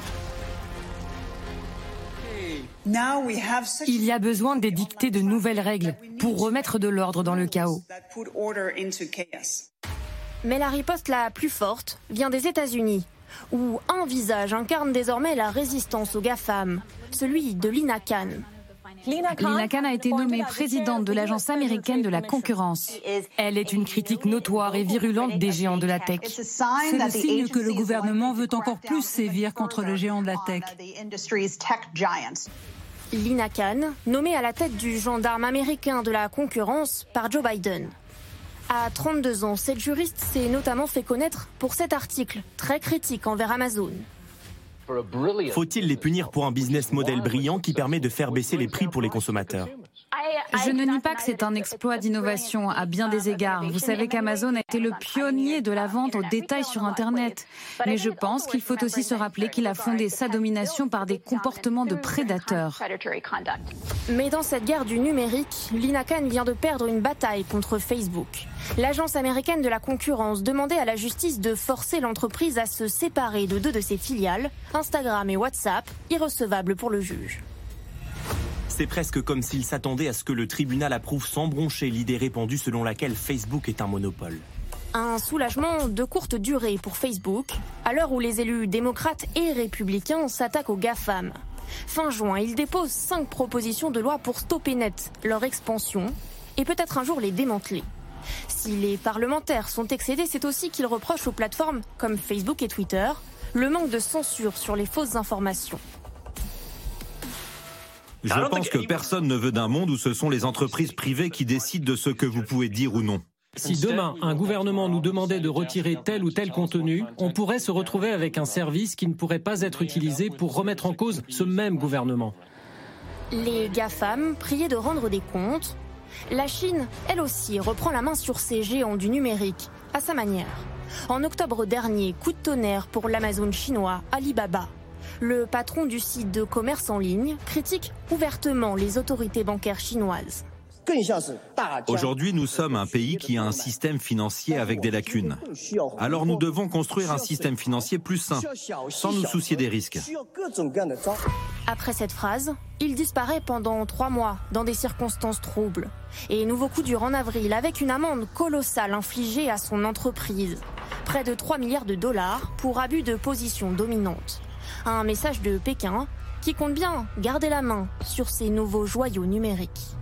Il y a besoin d'édicter de nouvelles règles pour remettre de l'ordre dans le chaos. Mais la riposte la plus forte vient des États-Unis, où un visage incarne désormais la résistance aux GAFAM, celui de Lina Khan. Lina Khan a été nommée présidente de l'Agence américaine de la concurrence. Elle est une critique notoire et virulente des géants de la tech. C'est le signe que le gouvernement veut encore plus sévir contre le géant de la tech. Lina Khan, nommée à la tête du gendarme américain de la concurrence par Joe Biden. À 32 ans, cette juriste s'est notamment fait connaître pour cet article très critique envers Amazon. Faut-il les punir pour un business model brillant qui permet de faire baisser les prix pour les consommateurs? Je ne nie pas que c'est un exploit d'innovation à bien des égards. Vous savez qu'Amazon a été le pionnier de la vente au détail sur Internet. Mais je pense qu'il faut aussi se rappeler qu'il a fondé sa domination par des comportements de prédateurs. Mais dans cette guerre du numérique, Lina Khan vient de perdre une bataille contre Facebook. L'agence américaine de la concurrence demandait à la justice de forcer l'entreprise à se séparer de deux de ses filiales, Instagram et WhatsApp, irrecevables pour le juge. C'est presque comme s'il s'attendait à ce que le tribunal approuve sans broncher l'idée répandue selon laquelle Facebook est un monopole. Un soulagement de courte durée pour Facebook, à l'heure où les élus démocrates et républicains s'attaquent aux GAFAM. Fin juin, ils déposent cinq propositions de loi pour stopper net leur expansion et peut-être un jour les démanteler. Si les parlementaires sont excédés, c'est aussi qu'ils reprochent aux plateformes comme Facebook et Twitter le manque de censure sur les fausses informations. Je pense que personne ne veut d'un monde où ce sont les entreprises privées qui décident de ce que vous pouvez dire ou non. Si demain un gouvernement nous demandait de retirer tel ou tel contenu, on pourrait se retrouver avec un service qui ne pourrait pas être utilisé pour remettre en cause ce même gouvernement. Les GAFAM priaient de rendre des comptes. La Chine, elle aussi, reprend la main sur ces géants du numérique, à sa manière. En octobre dernier, coup de tonnerre pour l'Amazon chinois Alibaba. Le patron du site de commerce en ligne critique ouvertement les autorités bancaires chinoises. Aujourd'hui, nous sommes un pays qui a un système financier avec des lacunes. Alors nous devons construire un système financier plus sain, sans nous soucier des risques. Après cette phrase, il disparaît pendant trois mois dans des circonstances troubles. Et nouveau coup dur en avril avec une amende colossale infligée à son entreprise. Près de 3 milliards de dollars pour abus de position dominante. Un message de Pékin qui compte bien garder la main sur ces nouveaux joyaux numériques.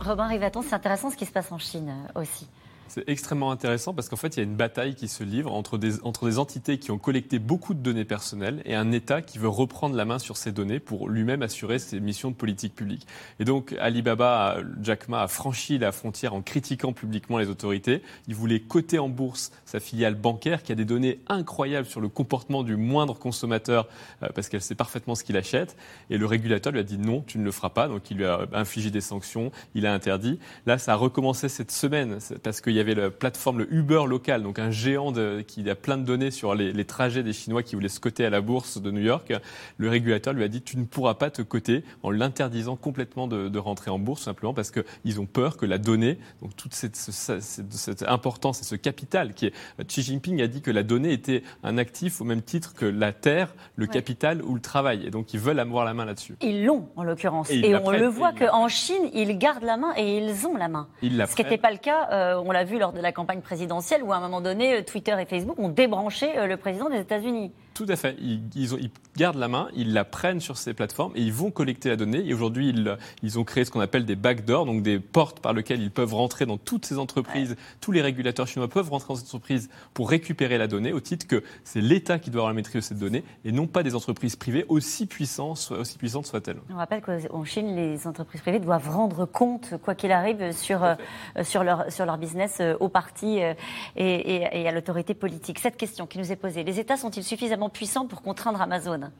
Robin Rivaton, c'est intéressant ce qui se passe en Chine euh, aussi. C'est extrêmement intéressant parce qu'en fait, il y a une bataille qui se livre entre des, entre des entités qui ont collecté beaucoup de données personnelles et un État qui veut reprendre la main sur ces données pour lui-même assurer ses missions de politique publique. Et donc, Alibaba, Jack Ma a franchi la frontière en critiquant publiquement les autorités. Il voulait coter en bourse sa filiale bancaire qui a des données incroyables sur le comportement du moindre consommateur euh, parce qu'elle sait parfaitement ce qu'il achète. Et le régulateur lui a dit non, tu ne le feras pas. Donc, il lui a infligé des sanctions, il a interdit. Là, ça a recommencé cette semaine parce qu'il y avait la plateforme, le Uber local, donc un géant qui a plein de données sur les, trajets des Chinois qui voulaient se coter à la bourse de New York. Le régulateur lui a dit tu ne pourras pas te coter en l'interdisant complètement de, rentrer en bourse, simplement parce qu'ils ont peur que la donnée, donc toute cette, cette, importance et ce capital qui est. Xi Jinping a dit que la donnée était un actif au même titre que la terre, le capital ou le travail. Et donc ils veulent avoir la main là-dessus. Ils l'ont en l'occurrence. Et, on le voit qu'en Chine, ils gardent la main et ils ont la main. Ce qui n'était pas le cas, euh, on l'a vu lors de la campagne présidentielle où à un moment donné, euh, Twitter et Facebook ont débranché euh, le président des États-Unis. Tout à fait. Ils, ils, gardent la main, ils la prennent sur ces plateformes et ils vont collecter la donnée. Et aujourd'hui, ils, ils, ont créé ce qu'on appelle des backdoors, donc des portes par lesquelles ils peuvent rentrer dans toutes ces entreprises. Tous les régulateurs chinois peuvent rentrer dans ces entreprises pour récupérer la donnée au titre que c'est l'État qui doit avoir la maîtrise de cette donnée et non pas des entreprises privées aussi puissantes, aussi puissantes soient-elles. On rappelle qu'en Chine, les entreprises privées doivent rendre compte, quoi qu'il arrive, sur, euh, sur, leur, sur leur business euh, au parti euh, et, et à l'autorité politique. Cette question qui nous est posée, les États sont-ils suffisamment puissants pour contraindre Amazon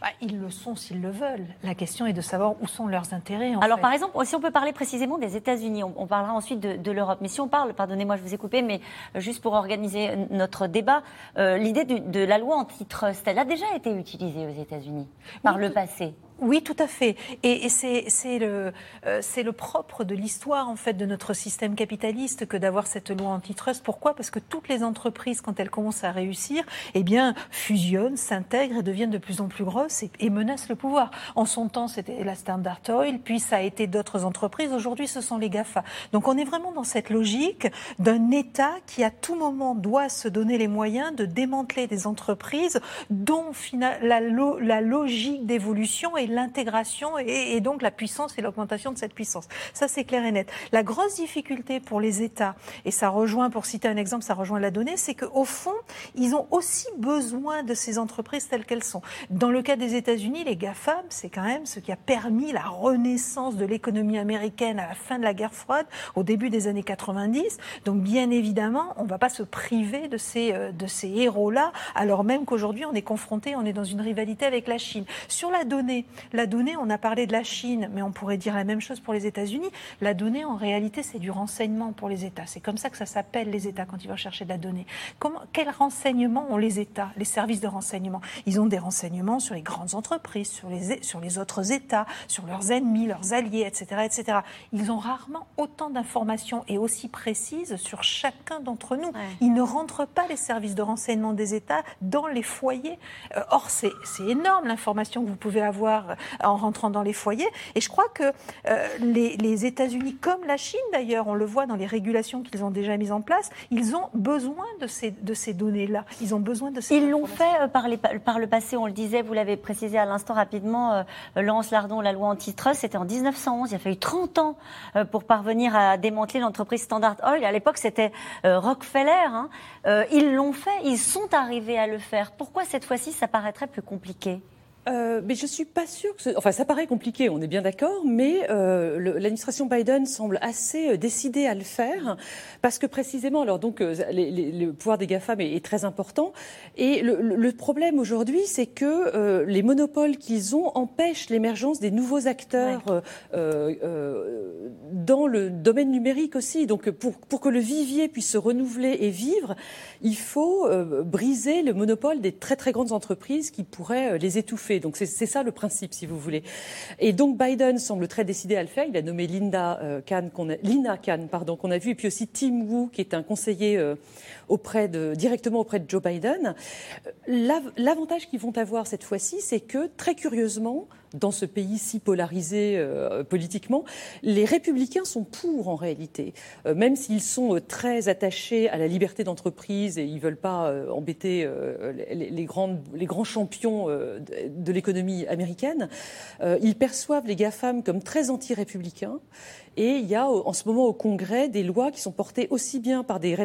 bah, ils le sont s'ils le veulent. La question est de savoir où sont leurs intérêts. Alors, par exemple, si on peut parler précisément des États-Unis, on, parlera ensuite de, l'Europe. Mais si on parle, pardonnez-moi, je vous ai coupé, mais euh, juste pour organiser notre débat, euh, l'idée de la loi antitrust, elle a déjà été utilisée aux États-Unis par le passé. Oui, tout à fait. Et, c'est le, euh, le propre de l'histoire, en fait, de notre système capitaliste que d'avoir cette loi antitrust. Pourquoi? Parce que toutes les entreprises, quand elles commencent à réussir, eh bien, fusionnent, s'intègrent et deviennent de plus en plus grosses et, menacent le pouvoir. En son temps, c'était la Standard Oil, puis ça a été d'autres entreprises. Aujourd'hui, ce sont les GAFA. Donc, on est vraiment dans cette logique d'un État qui, à tout moment, doit se donner les moyens de démanteler des entreprises dont la, la logique d'évolution est et l'intégration et, donc la puissance et l'augmentation de cette puissance. Ça, c'est clair et net. La grosse difficulté pour les États, et ça rejoint, pour citer un exemple, ça rejoint la donnée, c'est qu'au fond, ils ont aussi besoin de ces entreprises telles qu'elles sont. Dans le cas des États-Unis, les GAFAM, c'est quand même ce qui a permis la renaissance de l'économie américaine à la fin de la guerre froide, au début des années 90. Donc, bien évidemment, on ne va pas se priver euh, de ces héros-là, alors même qu'aujourd'hui, on est confronté, on est dans une rivalité avec la Chine. Sur la donnée, la donnée, on a parlé de la Chine, mais on pourrait dire la même chose pour les États-Unis. La donnée, en réalité, c'est du renseignement pour les États. C'est comme ça que ça s'appelle les États quand ils vont chercher de la donnée. Comment, quels renseignements ont les États, les services de renseignement? Ils ont des renseignements sur les grandes entreprises, sur les, sur les autres États, sur leurs ennemis, leurs alliés, etc., etc. Ils ont rarement autant d'informations et aussi précises sur chacun d'entre nous. Ils ne rentrent pas les services de renseignement des États dans les foyers. Euh, or, c'est énorme l'information que vous pouvez avoir euh, en rentrant dans les foyers. Et je crois que euh, les, les États-Unis, comme la Chine d'ailleurs, on le voit dans les régulations qu'ils ont déjà mises en place, ils ont besoin de ces, de ces données-là. Ils ont besoin de ces Ils l'ont fait par, les, par, le passé, on le disait, vous l'avez précisé à l'instant rapidement, Laurence Lardon, la loi antitrust, c'était en 1911. Il a fallu 30 ans pour parvenir à démanteler l'entreprise Standard Oil. À l'époque, c'était Rockefeller. Hein. ils l'ont fait, ils sont arrivés à le faire. Pourquoi cette fois-ci, ça paraîtrait plus compliqué? Euh, mais je suis pas sûre que. Ce... Enfin, ça paraît compliqué, on est bien d'accord, mais euh, l'administration Biden semble assez euh, décidée à le faire parce que précisément, alors donc, le pouvoir des GAFAM est, est, très important. Et le, le problème aujourd'hui, c'est que euh, les monopoles qu'ils ont empêchent l'émergence des nouveaux acteurs dans le domaine numérique aussi. Donc, pour, pour que le vivier puisse se renouveler et vivre, il faut briser le monopole des très très grandes entreprises qui pourraient les étouffer. Donc c'est ça le principe, si vous voulez. Et donc Biden semble très décidé à le faire. Il a nommé Linda euh, Lina Khan, pardon, qu'on a vu, et puis aussi Tim Wu, qui est un conseiller euh, directement auprès de Joe Biden. L'avantage qu'ils vont avoir cette fois-ci, c'est que très curieusement, dans ce pays si polarisé euh, politiquement, les républicains sont pour en réalité, euh, même s'ils sont euh, très attachés à la liberté d'entreprise et ils veulent pas embêter les, grands champions de, l'économie américaine. ils perçoivent les GAFAM comme très anti-républicains et il y a en ce moment au Congrès des lois qui sont portées aussi bien par des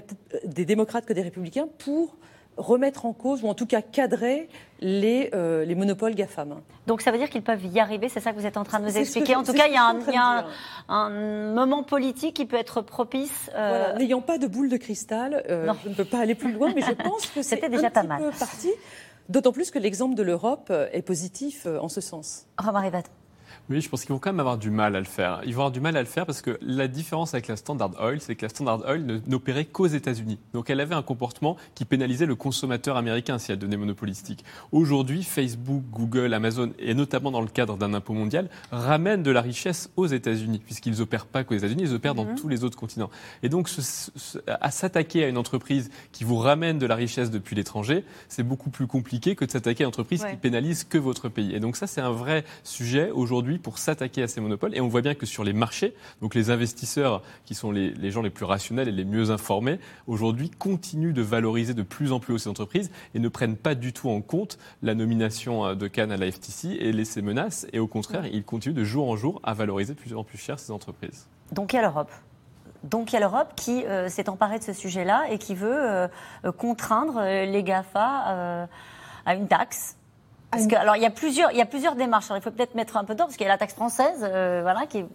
démocrates que des républicains pour remettre en cause, ou en tout cas cadrer les, euh, les monopoles GAFAM. Donc ça veut dire qu'ils peuvent y arriver, c'est ça que vous êtes en train de nous expliquer. en tout cas, il y a, un, un, moment politique qui peut être propice. Euh, N'ayant pas de boule de cristal, euh, je ne peux pas aller plus loin, mais je pense que c'est déjà un pas mal. peu parti. D'autant plus que l'exemple de l'Europe est positif en ce sens. Romaric oui, je pense qu'ils vont quand même avoir du mal à le faire. Ils vont avoir du mal à le faire parce que la différence avec la Standard Oil, c'est que la Standard Oil n'opérait qu'aux États-Unis. Donc elle avait un comportement qui pénalisait le consommateur américain si elle donnait monopolistique. Aujourd'hui, Facebook, Google, Amazon, et notamment dans le cadre d'un impôt mondial, ramènent de la richesse aux États-Unis, puisqu'ils n'opèrent pas qu'aux États-Unis, ils opèrent dans mhm. tous les autres continents. Et donc, à s'attaquer à une entreprise qui vous ramène de la richesse depuis l'étranger, c'est beaucoup plus compliqué que de s'attaquer à une entreprise qui pénalise que votre pays. Et donc ça, c'est un vrai sujet aujourd'hui pour s'attaquer à ces monopoles. Et on voit bien que sur les marchés, donc les investisseurs qui sont les, gens les plus rationnels et les mieux informés, aujourd'hui continuent de valoriser de plus en plus haut ces entreprises et ne prennent pas du tout en compte la nomination euh, de Cannes à la FTC et laisser menaces. Et au contraire, ils continuent de jour en jour à valoriser de plus en plus cher ces entreprises. Donc il y a l'Europe. Donc il y a l'Europe qui euh, s'est emparée de ce sujet-là et qui veut euh, contraindre les GAFA à une taxe parce que, alors, il y a plusieurs, il y a plusieurs démarches. il faut peut-être mettre un peu d'ordre, parce qu'il y a la taxe française, euh, voilà, qui,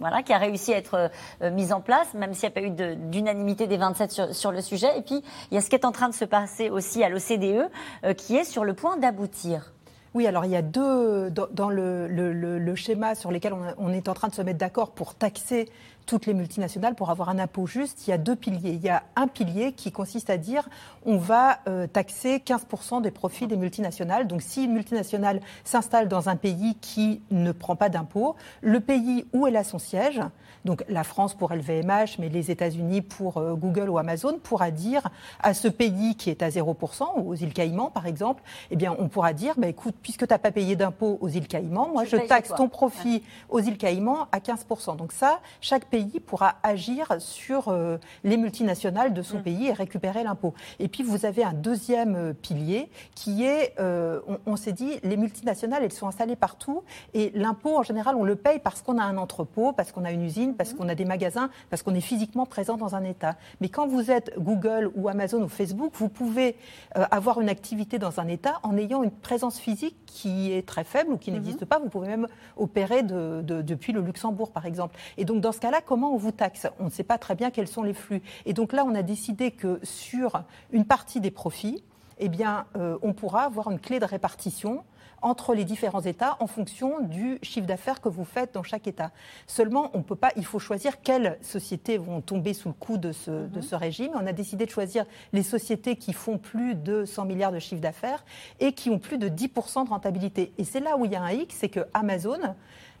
voilà, qui a réussi à être euh, mise en place, même s'il n'y a pas eu d'unanimité des 27 sur, sur, le sujet. Et puis, il y a ce qui est en train de se passer aussi à l'OCDE, euh, qui est sur le point d'aboutir. Oui, alors il y a deux dans, le, le, le, schéma sur lesquels on, on, est en train de se mettre d'accord pour taxer toutes les multinationales pour avoir un impôt juste, il y a deux piliers. Il y a un pilier qui consiste à dire on va euh, taxer 15% des profits des multinationales. Donc si une multinationale s'installe dans un pays qui ne prend pas d'impôt, le pays où elle a son siège, donc la France pour LVMH, mais les États-Unis pour euh, Google ou Amazon, pourra dire à ce pays qui est à 0%, ou aux îles Caïmans par exemple, eh bien on pourra dire, bah, écoute, puisque tu n'as pas payé d'impôt aux îles Caïmans, moi je, taxe ton profit aux îles Caïmans à 15%. Donc ça, chaque pays pays pourra agir sur euh, les multinationales de son mm. pays et récupérer l'impôt. Et puis vous avez un deuxième euh, pilier qui est, euh, on, s'est dit, les multinationales, elles sont installées partout et l'impôt, en général, on le paye parce qu'on a un entrepôt, parce qu'on a une usine, parce mm. qu'on a des magasins, parce qu'on est physiquement présent dans un État. Mais quand vous êtes Google ou Amazon ou Facebook, vous pouvez avoir une activité dans un État en ayant une présence physique qui est très faible ou qui mm-hmm. n'existe pas. Vous pouvez même opérer de, depuis le Luxembourg, par exemple. Et donc, dans ce cas-là, comment on vous taxe On ne sait pas très bien quels sont les flux. Et donc là, on a décidé que sur une partie des profits, eh bien, euh, on pourra avoir une clé de répartition entre les différents États en fonction du chiffre d'affaires que vous faites dans chaque État. Seulement, on peut pas, il faut choisir quelles sociétés vont tomber sous le coup de ce, de ce régime. On a décidé de choisir les sociétés qui font plus de 100 milliards de chiffre d'affaires et qui ont plus de 10% de rentabilité. Et c'est là où il y a un hic, c'est que Amazon,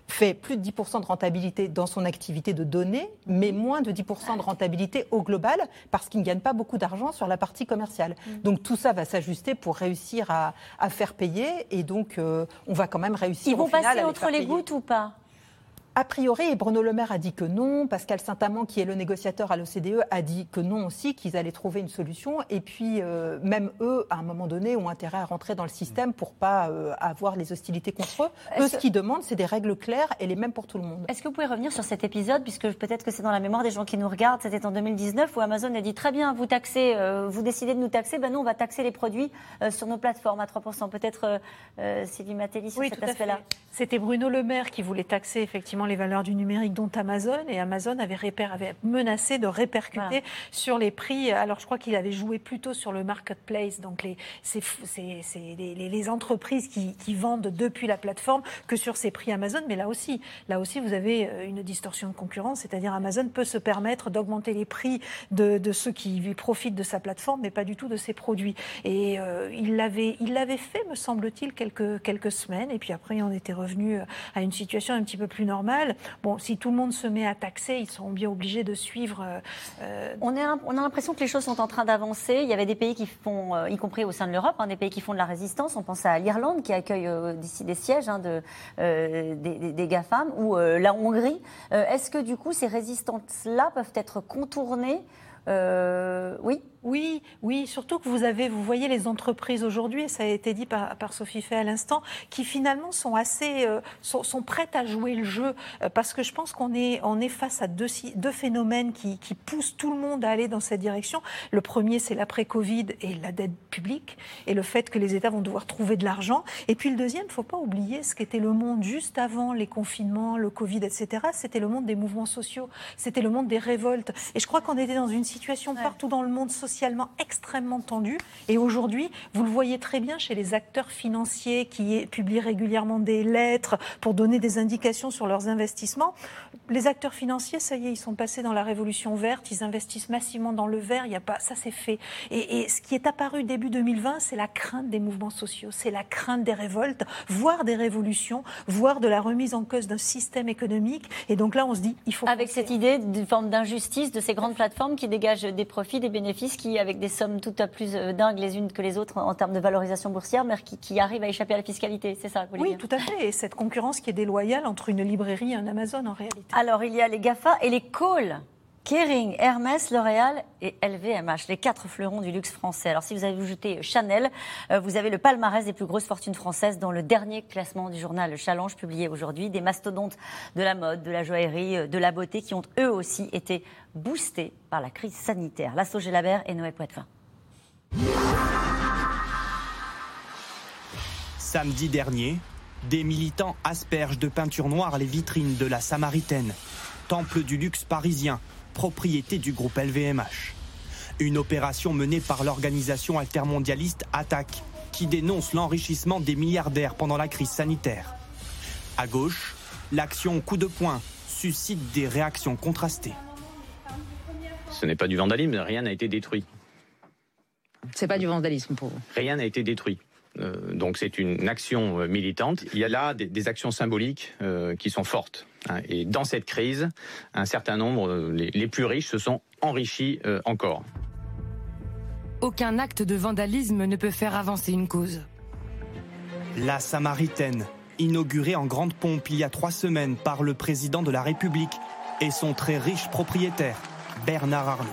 fait plus de 10% de rentabilité dans son activité de données, mais moins de 10% de rentabilité au global parce qu'il ne gagne pas beaucoup d'argent sur la partie commerciale. Mm. Donc tout ça va s'ajuster pour réussir à, faire payer et donc euh, on va quand même réussir. Ils vont passer entre les gouttes ou pas? A priori, Bruno Le Maire a dit que non. Pascal Saint-Amand, qui est le négociateur à l'OCDE, a dit que non aussi, qu'ils allaient trouver une solution. Et puis, euh, même eux, à un moment donné, ont intérêt à rentrer dans le système pour pas euh, avoir les hostilités contre eux. Eux, ce qu'ils demandent, c'est des règles claires et les mêmes pour tout le monde. Est-ce que vous pouvez revenir sur cet épisode, puisque peut-être que c'est dans la mémoire des gens qui nous regardent. C'était en 2019 où Amazon a dit très bien, vous taxez, euh, vous décidez de nous taxer, ben nous, on va taxer les produits sur nos plateformes à 3%. Peut-être Sylvie Matéli sur cet aspect-là. C'était Bruno Le Maire qui voulait taxer effectivement les valeurs du numérique dont Amazon, et Amazon avait, avait menacé de répercuter sur les prix. Alors je crois qu'il avait joué plutôt sur le marketplace, donc les, les, les, entreprises qui, qui, vendent depuis la plateforme, que sur ces prix Amazon. Mais là aussi, là aussi, vous avez euh, une distorsion de concurrence, c'est-à-dire Amazon peut se permettre d'augmenter les prix de, de, ceux qui profitent de sa plateforme, mais pas du tout de ses produits. Et euh, il l'avait, il l'avait fait, me semble-t-il, quelques quelques semaines, et puis après on était revenu à une situation un petit peu plus normale. Bon, si tout le monde se met à taxer, ils seront bien obligés de suivre. Euh, euh, on, a l'impression que les choses sont en train d'avancer. Il y avait des pays qui font, euh, y compris au sein de l'Europe, hein, des pays qui font de la résistance. On pense à l'Irlande qui accueille d'ici des sièges hein, de, des, des, GAFAM ou la Hongrie. Est-ce que du coup ces résistances-là peuvent être contournées Oui oui, oui, surtout que vous avez, vous voyez les entreprises aujourd'hui, et ça a été dit par, Sophie Fay à l'instant, qui finalement sont assez, euh, sont, prêtes à jouer le jeu, euh, parce que je pense qu'on est, on est face à deux, deux phénomènes qui, qui, poussent tout le monde à aller dans cette direction. Le premier, c'est l'après-Covid et la dette publique, et le fait que les États vont devoir trouver de l'argent. Et puis le deuxième, il ne faut pas oublier ce qu'était le monde juste avant les confinements, le Covid, etc. C'était le monde des mouvements sociaux, c'était le monde des révoltes. Et je crois qu'on était dans une situation partout dans le monde social socialement extrêmement tendu. Et aujourd'hui, vous le voyez très bien chez les acteurs financiers qui publient régulièrement des lettres pour donner des indications sur leurs investissements. Les acteurs financiers, ça y est, ils sont passés dans la révolution verte, ils investissent massivement dans le vert, il y a pas, ça c'est fait. Et, et ce qui est apparu début 2020, c'est la crainte des mouvements sociaux, c'est la crainte des révoltes, voire des révolutions, voire de la remise en cause d'un système économique. Et donc là, on se dit, il faut. Avec cette idée d'une forme d'injustice de ces grandes plateformes qui dégagent des profits, des bénéfices qui, avec des sommes tout à plus euh, dingues les unes que les autres en termes de valorisation boursière, mais qui, qui arrivent à échapper à la fiscalité. C'est ça, Oui, tout à fait. Et cette concurrence qui est déloyale entre une librairie et un Amazon en réalité. Alors, il y a les GAFA et les calls. Kering, Hermès, L'Oréal et LVMH, les quatre fleurons du luxe français. Alors si vous avez ajouté Chanel, euh, vous avez le palmarès des plus grosses fortunes françaises dans le dernier classement du journal Challenge publié aujourd'hui. Des mastodontes de la mode, de la joaillerie, euh, de la beauté qui ont eux aussi été boostés par la crise sanitaire. Lasso Gélabert et Noé Poitvin. Samedi dernier, des militants aspergent de peinture noire les vitrines de la Samaritaine, temple du luxe parisien propriété du groupe LVMH. Une opération menée par l'organisation altermondialiste ATTAC, qui dénonce l'enrichissement des milliardaires pendant la crise sanitaire. À gauche, l'action coup de poing suscite des réactions contrastées. Ce n'est pas du vandalisme, rien n'a été détruit. C'est pas du vandalisme pour vous Rien n'a été détruit. Euh, donc c'est une action euh, militante. Il y a là des, actions symboliques euh, qui sont fortes. Hein. et dans cette crise, un certain nombre, les, plus riches, se sont enrichis encore. Aucun acte de vandalisme ne peut faire avancer une cause. La Samaritaine, inaugurée en grande pompe il y a trois semaines par le président de la République, et son très riche propriétaire, Bernard Arnault.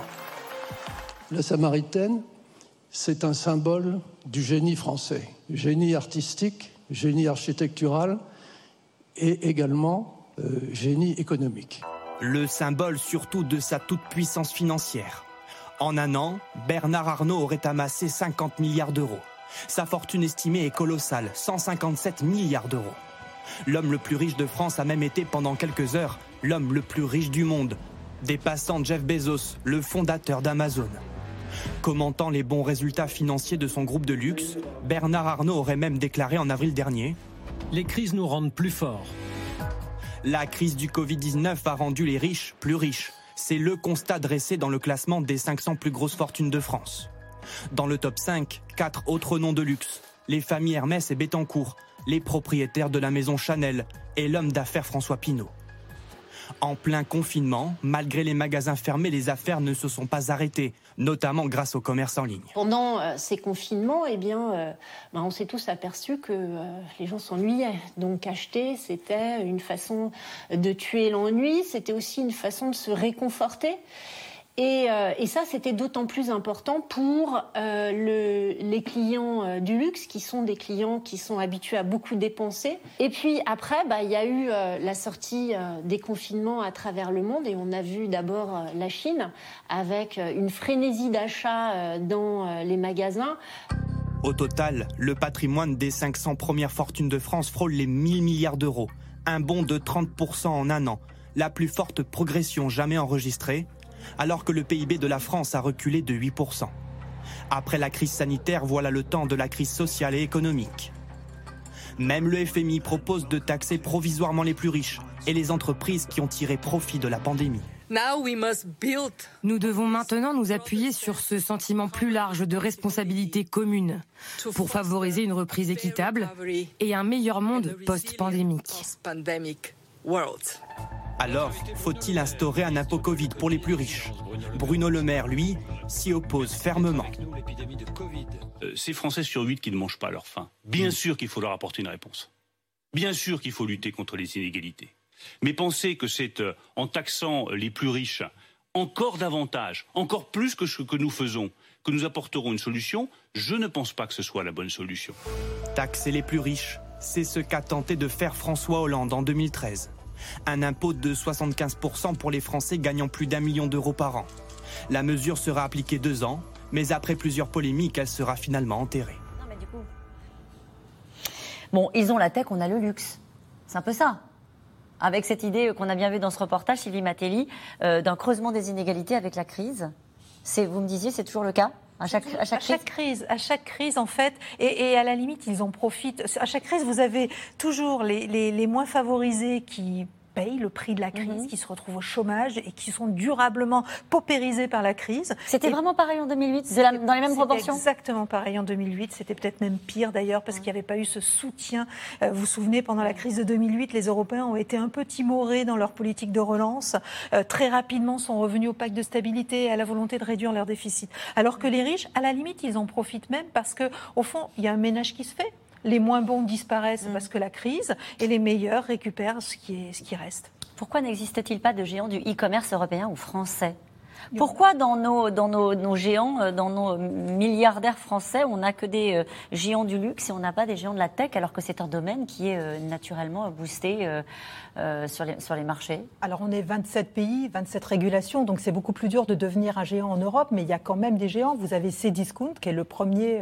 La Samaritaine, c'est un symbole du génie français, génie artistique, génie architectural et également euh, génie économique. Le symbole surtout de sa toute-puissance financière. En un an, Bernard Arnault aurait amassé 50 milliards d'euros. Sa fortune estimée est colossale, 157 milliards d'euros. L'homme le plus riche de France a même été pendant quelques heures l'homme le plus riche du monde, dépassant Jeff Bezos, le fondateur d'Amazon. Commentant les bons résultats financiers de son groupe de luxe, Bernard Arnault aurait même déclaré en avril dernier Les crises nous rendent plus forts. La crise du Covid-19 a rendu les riches plus riches. C'est le constat dressé dans le classement des 500 plus grosses fortunes de France. Dans le top 5, quatre autres noms de luxe. Les familles Hermès et Bettencourt, les propriétaires de la maison Chanel et l'homme d'affaires François Pinault. En plein confinement, malgré les magasins fermés, les affaires ne se sont pas arrêtées, notamment grâce au commerce en ligne. Pendant euh, ces confinements, eh bien, euh, ben, on s'est tous aperçus que euh, les gens s'ennuyaient. Donc acheter, c'était une façon de tuer l'ennui, c'était aussi une façon de se réconforter. Euh, et, ça, c'était d'autant plus important pour euh, les clients euh, du luxe, qui sont des clients qui sont habitués à beaucoup dépenser. Et puis après, bah, il y a eu la sortie des confinements à travers le monde, et on a vu d'abord la Chine avec une frénésie d'achat dans les magasins. Au total, le patrimoine des 500 premières fortunes de France frôle les 1000 milliards d'euros, un bond de 30% en un an, la plus forte progression jamais enregistrée alors que le PIB de la France a reculé de 8%. Après la crise sanitaire, voilà le temps de la crise sociale et économique. Même le FMI propose de taxer provisoirement les plus riches et les entreprises qui ont tiré profit de la pandémie. Nous devons maintenant nous appuyer sur ce sentiment plus large de responsabilité commune pour favoriser une reprise équitable et un meilleur monde post-pandémique. Alors, faut-il instaurer un impôt Covid pour les plus riches? Bruno Le Maire, lui, s'y oppose fermement. Euh, c'est Français sur 8 qui ne mangent pas leur faim. Bien sûr qu'il faut leur apporter une réponse. Bien sûr qu'il faut lutter contre les inégalités. Mais penser que c'est euh, en taxant les plus riches encore davantage, encore plus que ce que nous faisons, que nous apporterons une solution, je ne pense pas que ce soit la bonne solution. Taxer les plus riches, c'est ce qu'a tenté de faire François Hollande en 2013 un impôt de 75% pour les Français gagnant plus d'un million d'euros par an. La mesure sera appliquée deux ans, mais après plusieurs polémiques, elle sera finalement enterrée. Bon, ils ont la tech, on a le luxe. C'est un peu ça. Avec cette idée qu'on a bien vue dans ce reportage, Sylvie Matelli, euh, d'un creusement des inégalités avec la crise. Vous me disiez, c'est toujours le cas? À chaque, à chaque, crise. À chaque crise, en fait, et, à la limite, ils en profitent. À chaque crise, vous avez toujours les, les moins favorisés qui payent le prix de la crise, mhm. qui se retrouvent au chômage et qui sont durablement paupérisés par la crise. C'était vraiment pareil en 2008 Dans les mêmes proportions? Exactement pareil en 2008. C'était peut-être même pire d'ailleurs parce qu'il n'y avait pas eu ce soutien. Euh, vous vous souvenez, pendant la crise de 2008, les Européens ont été un peu timorés dans leur politique de relance. Euh, très rapidement sont revenus au pacte de stabilité et à la volonté de réduire leur déficit. Alors que les riches, à la limite, ils en profitent même parce qu'au fond, il y a un ménage qui se fait les moins bons disparaissent mm. parce que la crise, et les meilleurs récupèrent ce qui, est, ce qui reste. Pourquoi n'existe-t-il pas de géants du e-commerce européen ou français? Pourquoi dans nos, dans nos, géants, euh, dans nos milliardaires français, on n'a que des euh, géants du luxe et on n'a pas des géants de la tech alors que c'est un domaine qui est euh, naturellement boosté sur, les, sur les marchés? Alors on est 27 pays, 27 régulations, donc c'est beaucoup plus dur de devenir un géant en Europe, mais il y a quand même des géants. Vous avez Cdiscount qui est le premier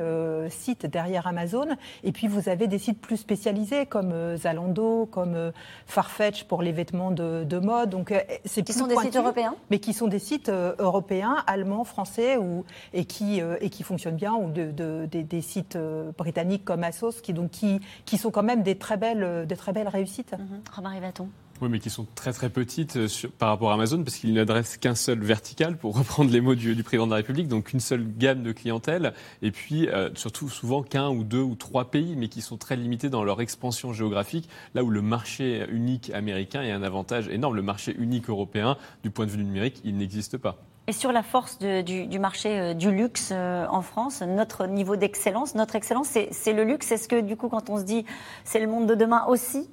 site derrière Amazon, et puis vous avez des sites plus spécialisés comme Zalando, comme Farfetch pour les vêtements de, mode. Donc c'est qui sont des sites européens, mais qui sont des sites européens, allemands, français, ou, et, qui, euh, et qui fonctionnent bien, ou de, des sites euh, britanniques comme Asos, qui, donc, qui, qui sont quand même des très belles, des très belles réussites. Mm -hmm. Oui, mais qui sont très très petites euh, par rapport à Amazon, parce qu'ils n'adressent qu'un seul vertical, pour reprendre les mots du, président de la République, donc une seule gamme de clientèle, et puis surtout souvent qu'un ou deux ou trois pays, mais qui sont très limités dans leur expansion géographique, là où le marché unique américain est un avantage énorme. Le marché unique européen, du point de vue numérique, il n'existe pas. Et sur la force du, marché euh, du luxe euh, en France, notre niveau d'excellence, notre excellence, c'est le luxe? Est-ce que du coup, quand on se dit c'est le monde de demain aussi,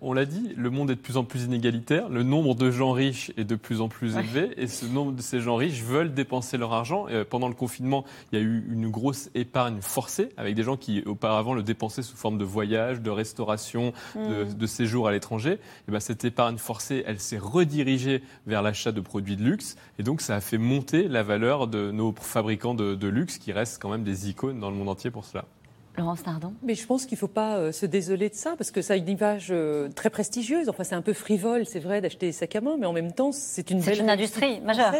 on l'a dit, le monde est de plus en plus inégalitaire, le nombre de gens riches est de plus en plus élevé, et ce nombre de ces gens riches veulent dépenser leur argent. Et pendant le confinement, il y a eu une grosse épargne forcée, avec des gens qui auparavant le dépensaient sous forme de voyage, de restauration, de, mm. séjour à l'étranger. Et ben, cette épargne forcée, elle s'est redirigée vers l'achat de produits de luxe, et donc ça a fait monter la valeur de nos fabricants de, de luxe, qui restent quand même des icônes dans le monde entier pour cela. Laurence Nardon Mais je pense qu'il ne faut pas euh, se désoler de ça, parce que ça a une image euh, très prestigieuse. Enfin, c'est un peu frivole, c'est vrai, d'acheter des sacs à main, mais en même temps, c'est une C'est une industrie majeure.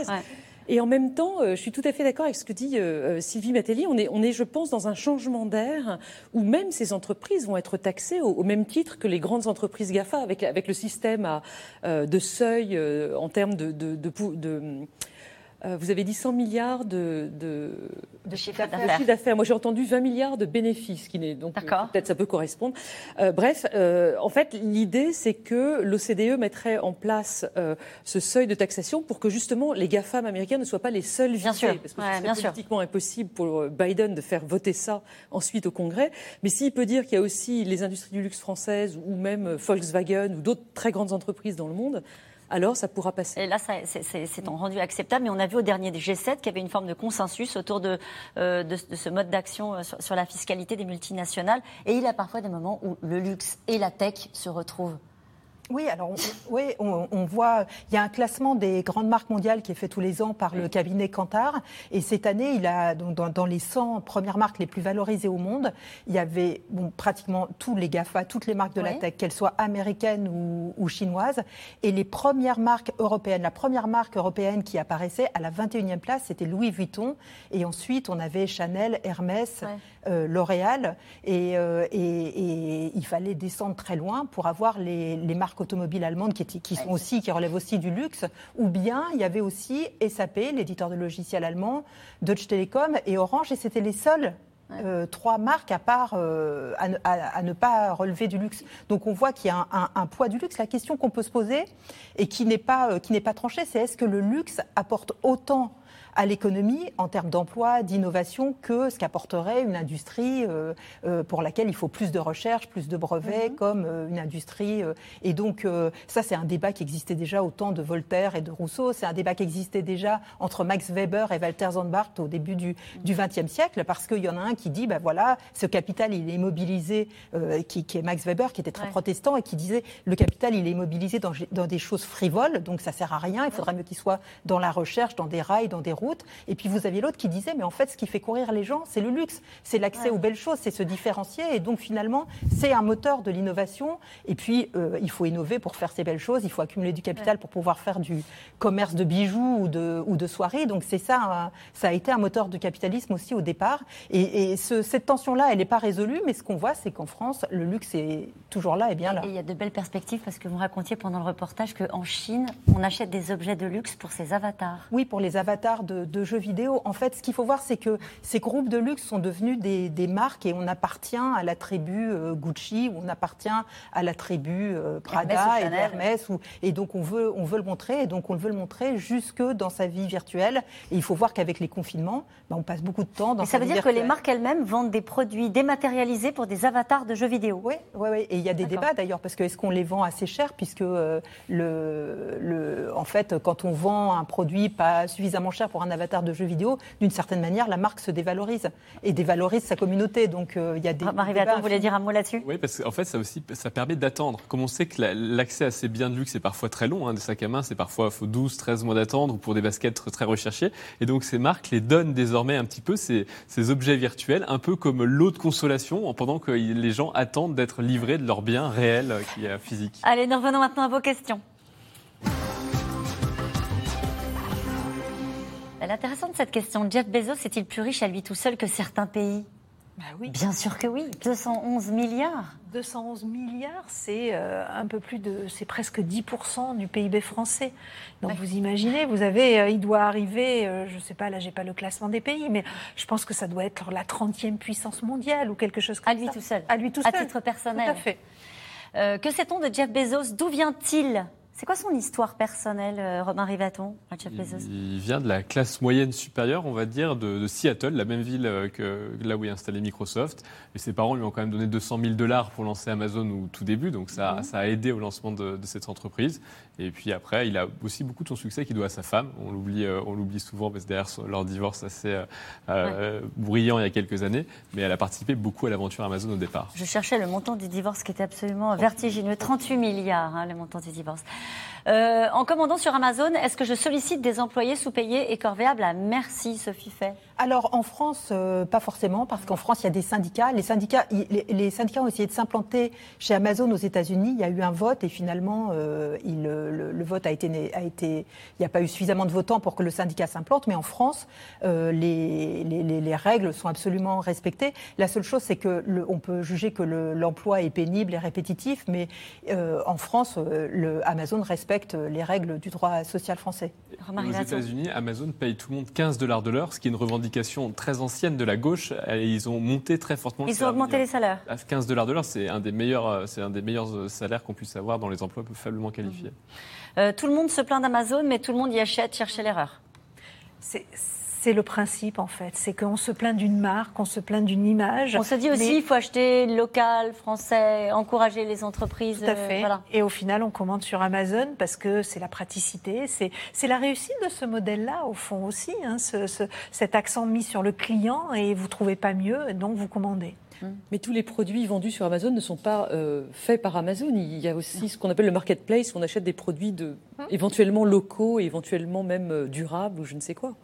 Et en même temps, euh, je suis tout à fait d'accord avec ce que dit Sylvie Matelli. On est, on est, je pense, dans un changement d'air où même ces entreprises vont être taxées au, même titre que les grandes entreprises GAFA, avec, avec le système à, de seuil en termes de, de, de, de vous avez dit 100 milliards de, de, de chiffre d'affaires. Moi, j'ai entendu 20 milliards de bénéfices, qui n'est donc peut-être ça peut correspondre. Euh, bref, euh, en fait, l'idée, c'est que l'OCDE mettrait en place ce seuil de taxation pour que justement les GAFAM américains ne soient pas les seuls visés. Bien sûr. Parce que c'est politiquement impossible pour Biden de faire voter ça ensuite au Congrès. Mais s'il peut dire qu'il y a aussi les industries du luxe françaises ou même Volkswagen ou d'autres très grandes entreprises dans le monde, alors ça pourra passer. Et là, c'est en rendu acceptable. Mais on a vu au dernier des G7 qu'il y avait une forme de consensus autour de, euh, ce mode d'action euh, sur, sur la fiscalité des multinationales. Et il y a parfois des moments où le luxe et la tech se retrouvent. Oui, alors on, oui, on, voit, il y a un classement des grandes marques mondiales qui est fait tous les ans par le cabinet Kantar. Et cette année, il a, dans, dans, les 100 premières marques les plus valorisées au monde, il y avait bon, pratiquement tous les GAFA, toutes les marques de la tech, qu'elles soient américaines ou, ou, chinoises. Et les premières marques européennes, la première marque européenne qui apparaissait à la 21e place, c'était Louis Vuitton. Et ensuite, on avait Chanel, Hermès, euh, L'Oréal. Et, euh, et, et, il fallait descendre très loin pour avoir les, les marques automobiles allemandes qui, qui sont aussi, qui relèvent aussi du luxe, ou bien il y avait aussi SAP, l'éditeur de logiciels allemand, Deutsche Telekom et Orange, et c'était les seuls euh, trois marques à part euh, à, ne pas relever du luxe. Donc on voit qu'il y a un, poids du luxe. La question qu'on peut se poser et qui n'est pas, euh, qui n'est pas tranchée, c'est est-ce que le luxe apporte autant à l'économie en termes d'emploi, d'innovation que ce qu'apporterait une industrie euh, euh, pour laquelle il faut plus de recherche, plus de brevets, mhm. comme euh, une industrie. et donc ça, c'est un débat qui existait déjà au temps de Voltaire et de Rousseau. C'est un débat qui existait déjà entre Max Weber et Walter Zandbart au début du XXe siècle, parce qu'il y en a un qui dit, ben voilà, ce capital, il est immobilisé, qui, est Max Weber, qui était très protestant et qui disait, le capital, il est immobilisé dans, dans des choses frivoles, donc ça sert à rien. Il faudrait mieux qu'il soit dans la recherche, dans des rails, dans des routes et puis vous aviez l'autre qui disait, mais en fait, ce qui fait courir les gens, c'est le luxe, c'est l'accès aux belles choses, c'est se différencier. Et donc finalement, c'est un moteur de l'innovation. Et puis, euh, il faut innover pour faire ces belles choses. Il faut accumuler du capital pour pouvoir faire du commerce de bijoux ou de, ou de soirées. Donc c'est ça, ça a été un moteur de capitalisme aussi au départ. Et, cette tension-là, elle n'est pas résolue. Mais ce qu'on voit, c'est qu'en France, le luxe est toujours là et bien là. Et il y a de belles perspectives parce que vous racontiez pendant le reportage qu'en Chine, on achète des objets de luxe pour ses avatars. Oui, pour les avatars de de, jeux vidéo. En fait, ce qu'il faut voir, c'est que ces groupes de luxe sont devenus des, marques et on appartient à la tribu euh, Gucci ou on appartient à la tribu euh, Prada et Hermès. et donc, on veut, on veut le montrer et donc on veut le montrer jusque dans sa vie virtuelle. Et il faut voir qu'avec les confinements, bah, on passe beaucoup de temps dans et ça veut dire que les marques elles-mêmes vendent des produits dématérialisés pour des avatars de jeux vidéo. Oui, oui, oui. Et il y a des débats d'ailleurs parce que est-ce qu'on les vend assez cher puisque euh, le, le, en fait, quand on vend un produit pas suffisamment cher pour un avatar de jeux vidéo, d'une certaine manière, la marque se dévalorise et dévalorise sa communauté. Donc euh, il y a des. Marie Vaton, vous voulez dire un mot là-dessus? Oui, parce qu'en fait, ça aussi, ça permet d'attendre. Comme on sait que l'accès à ces biens de luxe est parfois très long, hein, des sacs à main, c'est parfois faut 12, 13 mois d'attendre pour des baskets très recherchées. Et donc ces marques les donnent désormais un petit peu ces, ces objets virtuels, un peu comme l'eau de consolation, pendant que les gens attendent d'être livrés de leurs biens réels euh, qui est physique. Allez, nous revenons maintenant à vos questions. Elle est intéressante cette question. Jeff Bezos est-il plus riche à lui tout seul que certains pays? Bah oui. Bien sûr que oui. 211 milliards. 211 milliards, c'est euh, un peu plus de, c'est presque 10% du PIB français. Donc vous imaginez, vous avez, euh, il doit arriver, euh, je ne sais pas, là j'ai pas le classement des pays, mais je pense que ça doit être la 30e puissance mondiale ou quelque chose comme ça. À lui tout seul. À lui tout seul. À titre personnel. Tout à fait. que sait-on de Jeff Bezos? D'où vient-il? C'est quoi son histoire personnelle, euh, Robin Rivaton, Jeff Bezos? Il vient de la classe moyenne supérieure, on va dire, de, Seattle, la même ville euh, que là où est installé Microsoft. Et ses parents lui ont quand même donné 200 000 dollars pour lancer Amazon au tout début, donc ça, mhm. ça a aidé au lancement de, cette entreprise. Et puis après, il a aussi beaucoup de son succès qu'il doit à sa femme. On l'oublie, euh, on l'oublie souvent parce que derrière leur divorce assez euh, brillant il y a quelques années, mais elle a participé beaucoup à l'aventure Amazon au départ. Je cherchais le montant du divorce qui était absolument vertigineux, 38 milliards, hein, le montant du divorce. Euh, en commandant sur Amazon, est-ce que je sollicite des employés sous-payés et corvéables? À merci, Sophie Fay Alors en France, euh, pas forcément, parce qu'en France, il y a des syndicats. Les syndicats, les, syndicats ont essayé de s'implanter chez Amazon aux États-Unis. Il y a eu un vote et finalement, euh, il, le, vote a été, a été, il n'y a pas eu suffisamment de votants pour que le syndicat s'implante. Mais en France, les, les, règles sont absolument respectées. La seule chose, c'est que on peut juger que l'emploi est pénible et répétitif, mais en France, le Amazon respecte les règles du droit social français. Aux États-Unis, Amazon paye tout le monde 15 dollars de l'heure, ce qui est une revendication très ancienne de la gauche. Et ils ont monté très fortement. Ils ont augmenté les salaires. 15 dollars de l'heure, c'est un des meilleurs, euh, c'est un des meilleurs euh, salaires qu'on puisse avoir dans les emplois faiblement qualifiés. Euh, tout le monde se plaint d'Amazon, mais tout le monde y achète, chercher l'erreur. C'est c'est le principe en fait. C'est qu'on se plaint d'une marque, on se plaint d'une image. On se dit aussi qu'il faut acheter local, français, encourager les entreprises. Tout à fait. Et au final, on commande sur Amazon parce que c'est la praticité, c'est la réussite de ce modèle-là au fond aussi. Hein, cet accent mis sur le client et vous trouvez pas mieux, donc vous commandez. Mmh. Mais tous les produits vendus sur Amazon ne sont pas euh, faits par Amazon. Il y a aussi ce qu'on appelle le marketplace, où on achète des produits de, mmh. éventuellement locaux, éventuellement même euh, durables ou je ne sais quoi.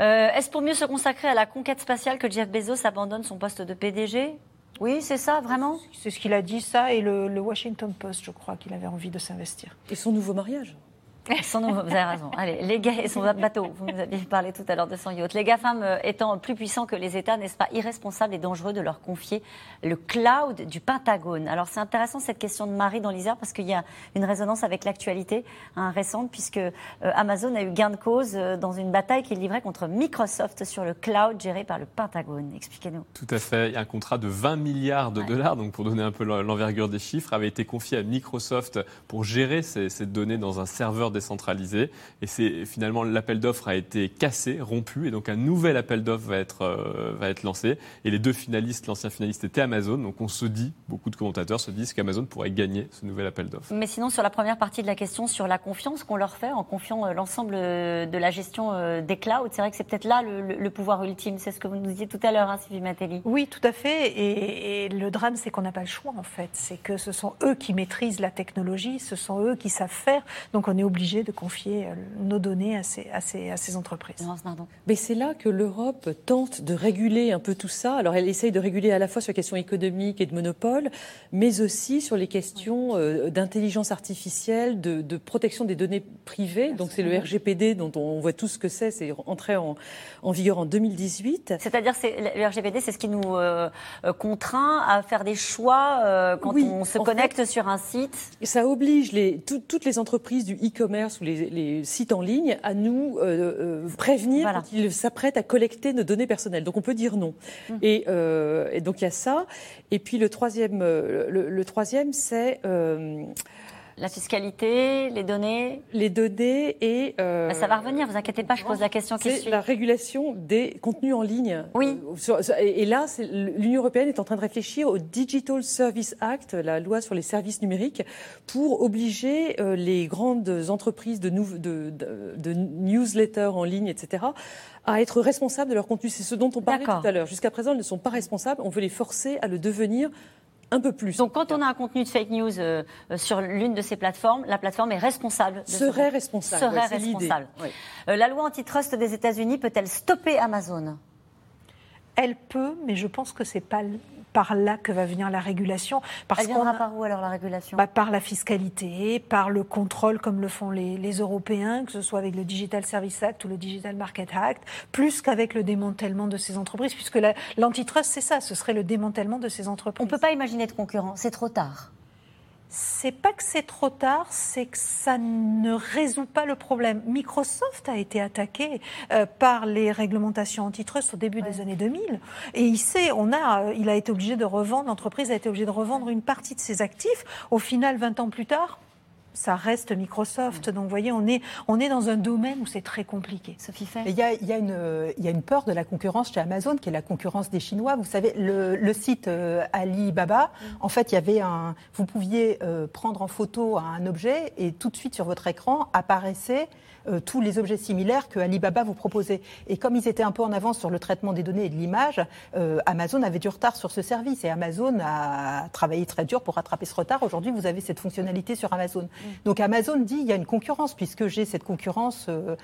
Euh, est-ce pour mieux se consacrer à la conquête spatiale que Jeff Bezos abandonne son poste de PDG oui, c'est ça, vraiment? C'est ce qu'il a dit, ça, et le Washington Post, je crois qu'il avait envie de s'investir. Et son nouveau mariage? son vous avez raison. Allez, les gars et son bateau, vous nous aviez parlé tout à l'heure de son yacht. Les GAFAM euh, étant plus puissants que les États, n'est-ce pas irresponsable et dangereux de leur confier le cloud du Pentagone? Alors c'est intéressant cette question de Marie dans l'Isère parce qu'il y a une résonance avec l'actualité hein, récente puisque euh, Amazon a eu gain de cause euh, dans une bataille qu'il livrait contre Microsoft sur le cloud géré par le Pentagone. Expliquez-nous. Tout à fait. Un contrat de 20 milliards de dollars, donc pour donner un peu l'envergure des chiffres, avait été confié à Microsoft pour gérer ces, ces données dans un serveur décentralisé. Et c'est finalement l'appel d'offres a été cassé, rompu, et donc un nouvel appel d'offres va être euh, va être lancé. Et les deux finalistes, l'ancien finaliste était Amazon. Donc on se dit, beaucoup de commentateurs se disent qu'Amazon pourrait gagner ce nouvel appel d'offres. Mais sinon, sur la première partie de la question, sur la confiance qu'on leur fait en confiant euh, l'ensemble euh, de la gestion des clouds, c'est vrai que c'est peut-être là le, pouvoir ultime. C'est ce que vous nous disiez tout à l'heure, hein, Sylvie Matelli. Oui, tout à fait. Et, et le drame, c'est qu'on n'a pas le choix en fait. C'est que ce sont eux qui maîtrisent la technologie, ce sont eux qui savent faire. Donc on est obligé de confier euh, nos données à ces, à ces, à ces entreprises. Mais c'est là que l'Europe tente de réguler un peu tout ça. Alors elle essaye de réguler à la fois sur les questions économiques et de monopole, mais aussi sur les questions euh, d'intelligence artificielle, de, de, protection des données privées. Donc c'est le RGPD dont on voit tout ce que c'est, c'est entré en, en, vigueur en 2018. C'est-à-dire le RGPD, c'est ce qui nous euh, contraint à faire des choix quand on se connecte sur un site. Ça oblige les, toutes les entreprises du e-commerce ou les, sites en ligne à nous euh, euh, prévenir quand ils s'apprêtent à collecter nos données personnelles. Donc on peut dire non. Hum. Euh, et, donc il y a ça. Et puis le troisième, le troisième c'est la fiscalité, les données Les données et... Euh, bah, ça va revenir, vous inquiétez pas, je pose la question qui suit. la régulation des contenus en ligne. Oui. Euh, et là, l'Union européenne est en train de réfléchir au Digital Service Act, la loi sur les services numériques, pour obliger euh, les grandes entreprises de, de, de, newsletters en ligne, etc., à être responsables de leur contenu. C'est ce dont on parlait tout à l'heure. Jusqu'à présent, elles ne sont pas responsables. On veut les forcer à le devenir un peu plus. Donc quand on a un contenu de fake news euh, euh, sur l'une de ces plateformes, la plateforme est responsable. De serait responsable. Serait responsable. Euh, la loi antitrust des États-Unis peut-elle stopper Amazon? Elle peut, mais je pense que c'est pas par là que va venir la régulation. Parce Elle viendra par où alors la régulation? Bah, Par la fiscalité, par le contrôle comme le font les, Européens, que ce soit avec le Digital Service Act ou le Digital Market Act, plus qu'avec le démantèlement de ces entreprises, puisque l'antitrust, c'est ça, ce serait le démantèlement de ces entreprises. On ne peut pas imaginer de concurrents, c'est trop tard c'est pas que c'est trop tard, c'est que ça ne résout pas le problème. Microsoft a été attaqué euh, par les réglementations antitrust au début des années 2000 et il sait, on a, euh, il a été obligé de revendre, l'entreprise a été obligée de revendre une partie de ses actifs. Au final, 20 ans plus tard, ça reste Microsoft. Donc, vous voyez, on est, on est dans un domaine où c'est très compliqué. Sophie Fay. Il y, a, il, y a une, il y a une peur de la concurrence chez Amazon, qui est la concurrence des Chinois. Vous savez, le, le site euh, Alibaba, mm. en fait, il y avait un. Vous pouviez euh, prendre en photo un objet et tout de suite sur votre écran apparaissait euh, tous les objets similaires que Alibaba vous proposait. Et comme ils étaient un peu en avance sur le traitement des données et de l'image, euh, Amazon avait du retard sur ce service. Et Amazon a travaillé très dur pour rattraper ce retard. Aujourd'hui, vous avez cette fonctionnalité sur Amazon. Mm. Donc Amazon dit il y a une concurrence, puisque j'ai cette concurrence euh,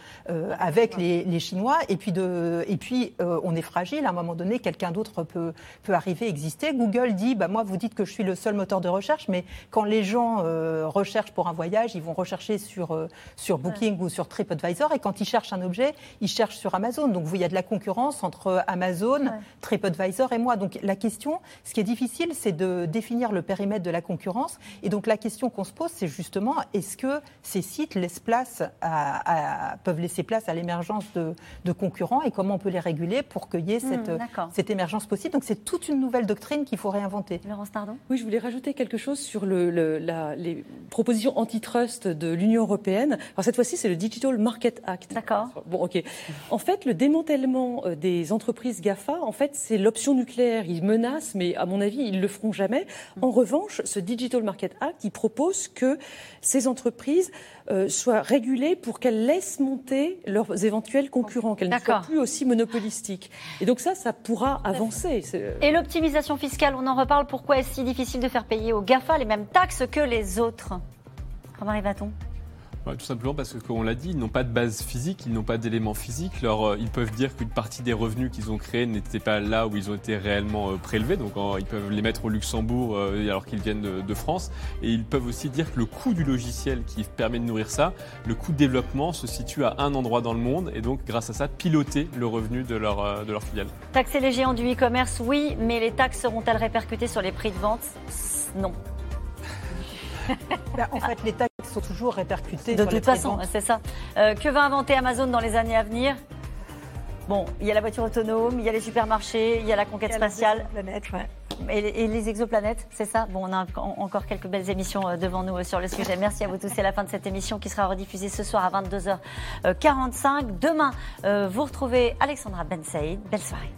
avec les, les, Chinois. Et puis, de, et puis on est fragile. À un moment donné, quelqu'un d'autre peut, peut arriver, exister. Google dit bah, moi, vous dites que je suis le seul moteur de recherche, mais quand les gens recherchent pour un voyage, ils vont rechercher sur, sur Booking ou sur TripAdvisor et quand ils cherchent un objet, ils cherchent sur Amazon. Donc il y a de la concurrence entre Amazon, ouais. TripAdvisor et moi. Donc la question, ce qui est difficile, c'est de définir le périmètre de la concurrence. Et donc la question qu'on se pose, c'est justement est-ce que ces sites laissent place à, à, peuvent laisser place à l'émergence de, de, concurrents et comment on peut les réguler pour qu'il y ait cette, mmh, cette émergence possible. Donc c'est toute une nouvelle doctrine qu'il faut réinventer. Laurence Tardon Oui, je voulais rajouter quelque chose sur le, le, la, les propositions antitrust de l'Union européenne. Alors cette fois-ci, c'est le Digital Digital Market Act. D'accord. Bon, ok. En fait, le démantèlement euh, des entreprises GAFA, en fait, c'est l'option nucléaire. Ils menacent, mais à mon avis, ils le feront jamais. En revanche, ce Digital Market Act, il propose que ces entreprises euh, soient régulées pour qu'elles laissent monter leurs éventuels concurrents, qu'elles ne soient plus aussi monopolistiques. Et donc ça, ça pourra avancer. Euh, Et l'optimisation fiscale, on en reparle. Pourquoi est-ce si difficile de faire payer aux GAFA les mêmes taxes que les autres? Comment arrive-t-on tout simplement parce que, comme on l'a dit, ils n'ont pas de base physique, ils n'ont pas d'éléments physiques. Alors, euh, ils peuvent dire qu'une partie des revenus qu'ils ont créés n'était pas là où ils ont été réellement euh, prélevés. Donc, ils peuvent les mettre au Luxembourg euh, alors qu'ils viennent de, de, France. Et ils peuvent aussi dire que le coût du logiciel qui permet de nourrir ça, le coût de développement se situe à un endroit dans le monde. Et donc, grâce à ça, piloter le revenu de leur, de leur filiale. Taxer les géants du e-commerce, oui, mais les taxes seront-elles répercutées sur les prix de vente? Non. Ben, en fait, les taxes sont toujours répercutées. De toute façon, c'est ça. Euh, que va inventer Amazon dans les années à venir? Bon, il y a la voiture autonome, il y a les supermarchés, il y a la conquête il y a spatiale. Ouais. Et, et, les exoplanètes, c'est ça? Bon, on a encore quelques belles émissions euh, devant nous sur le sujet. Merci à vous tous. C'est la fin de cette émission qui sera rediffusée ce soir à 22h45. Demain, euh, vous retrouvez Alexandra Ben Saïd. Belle soirée.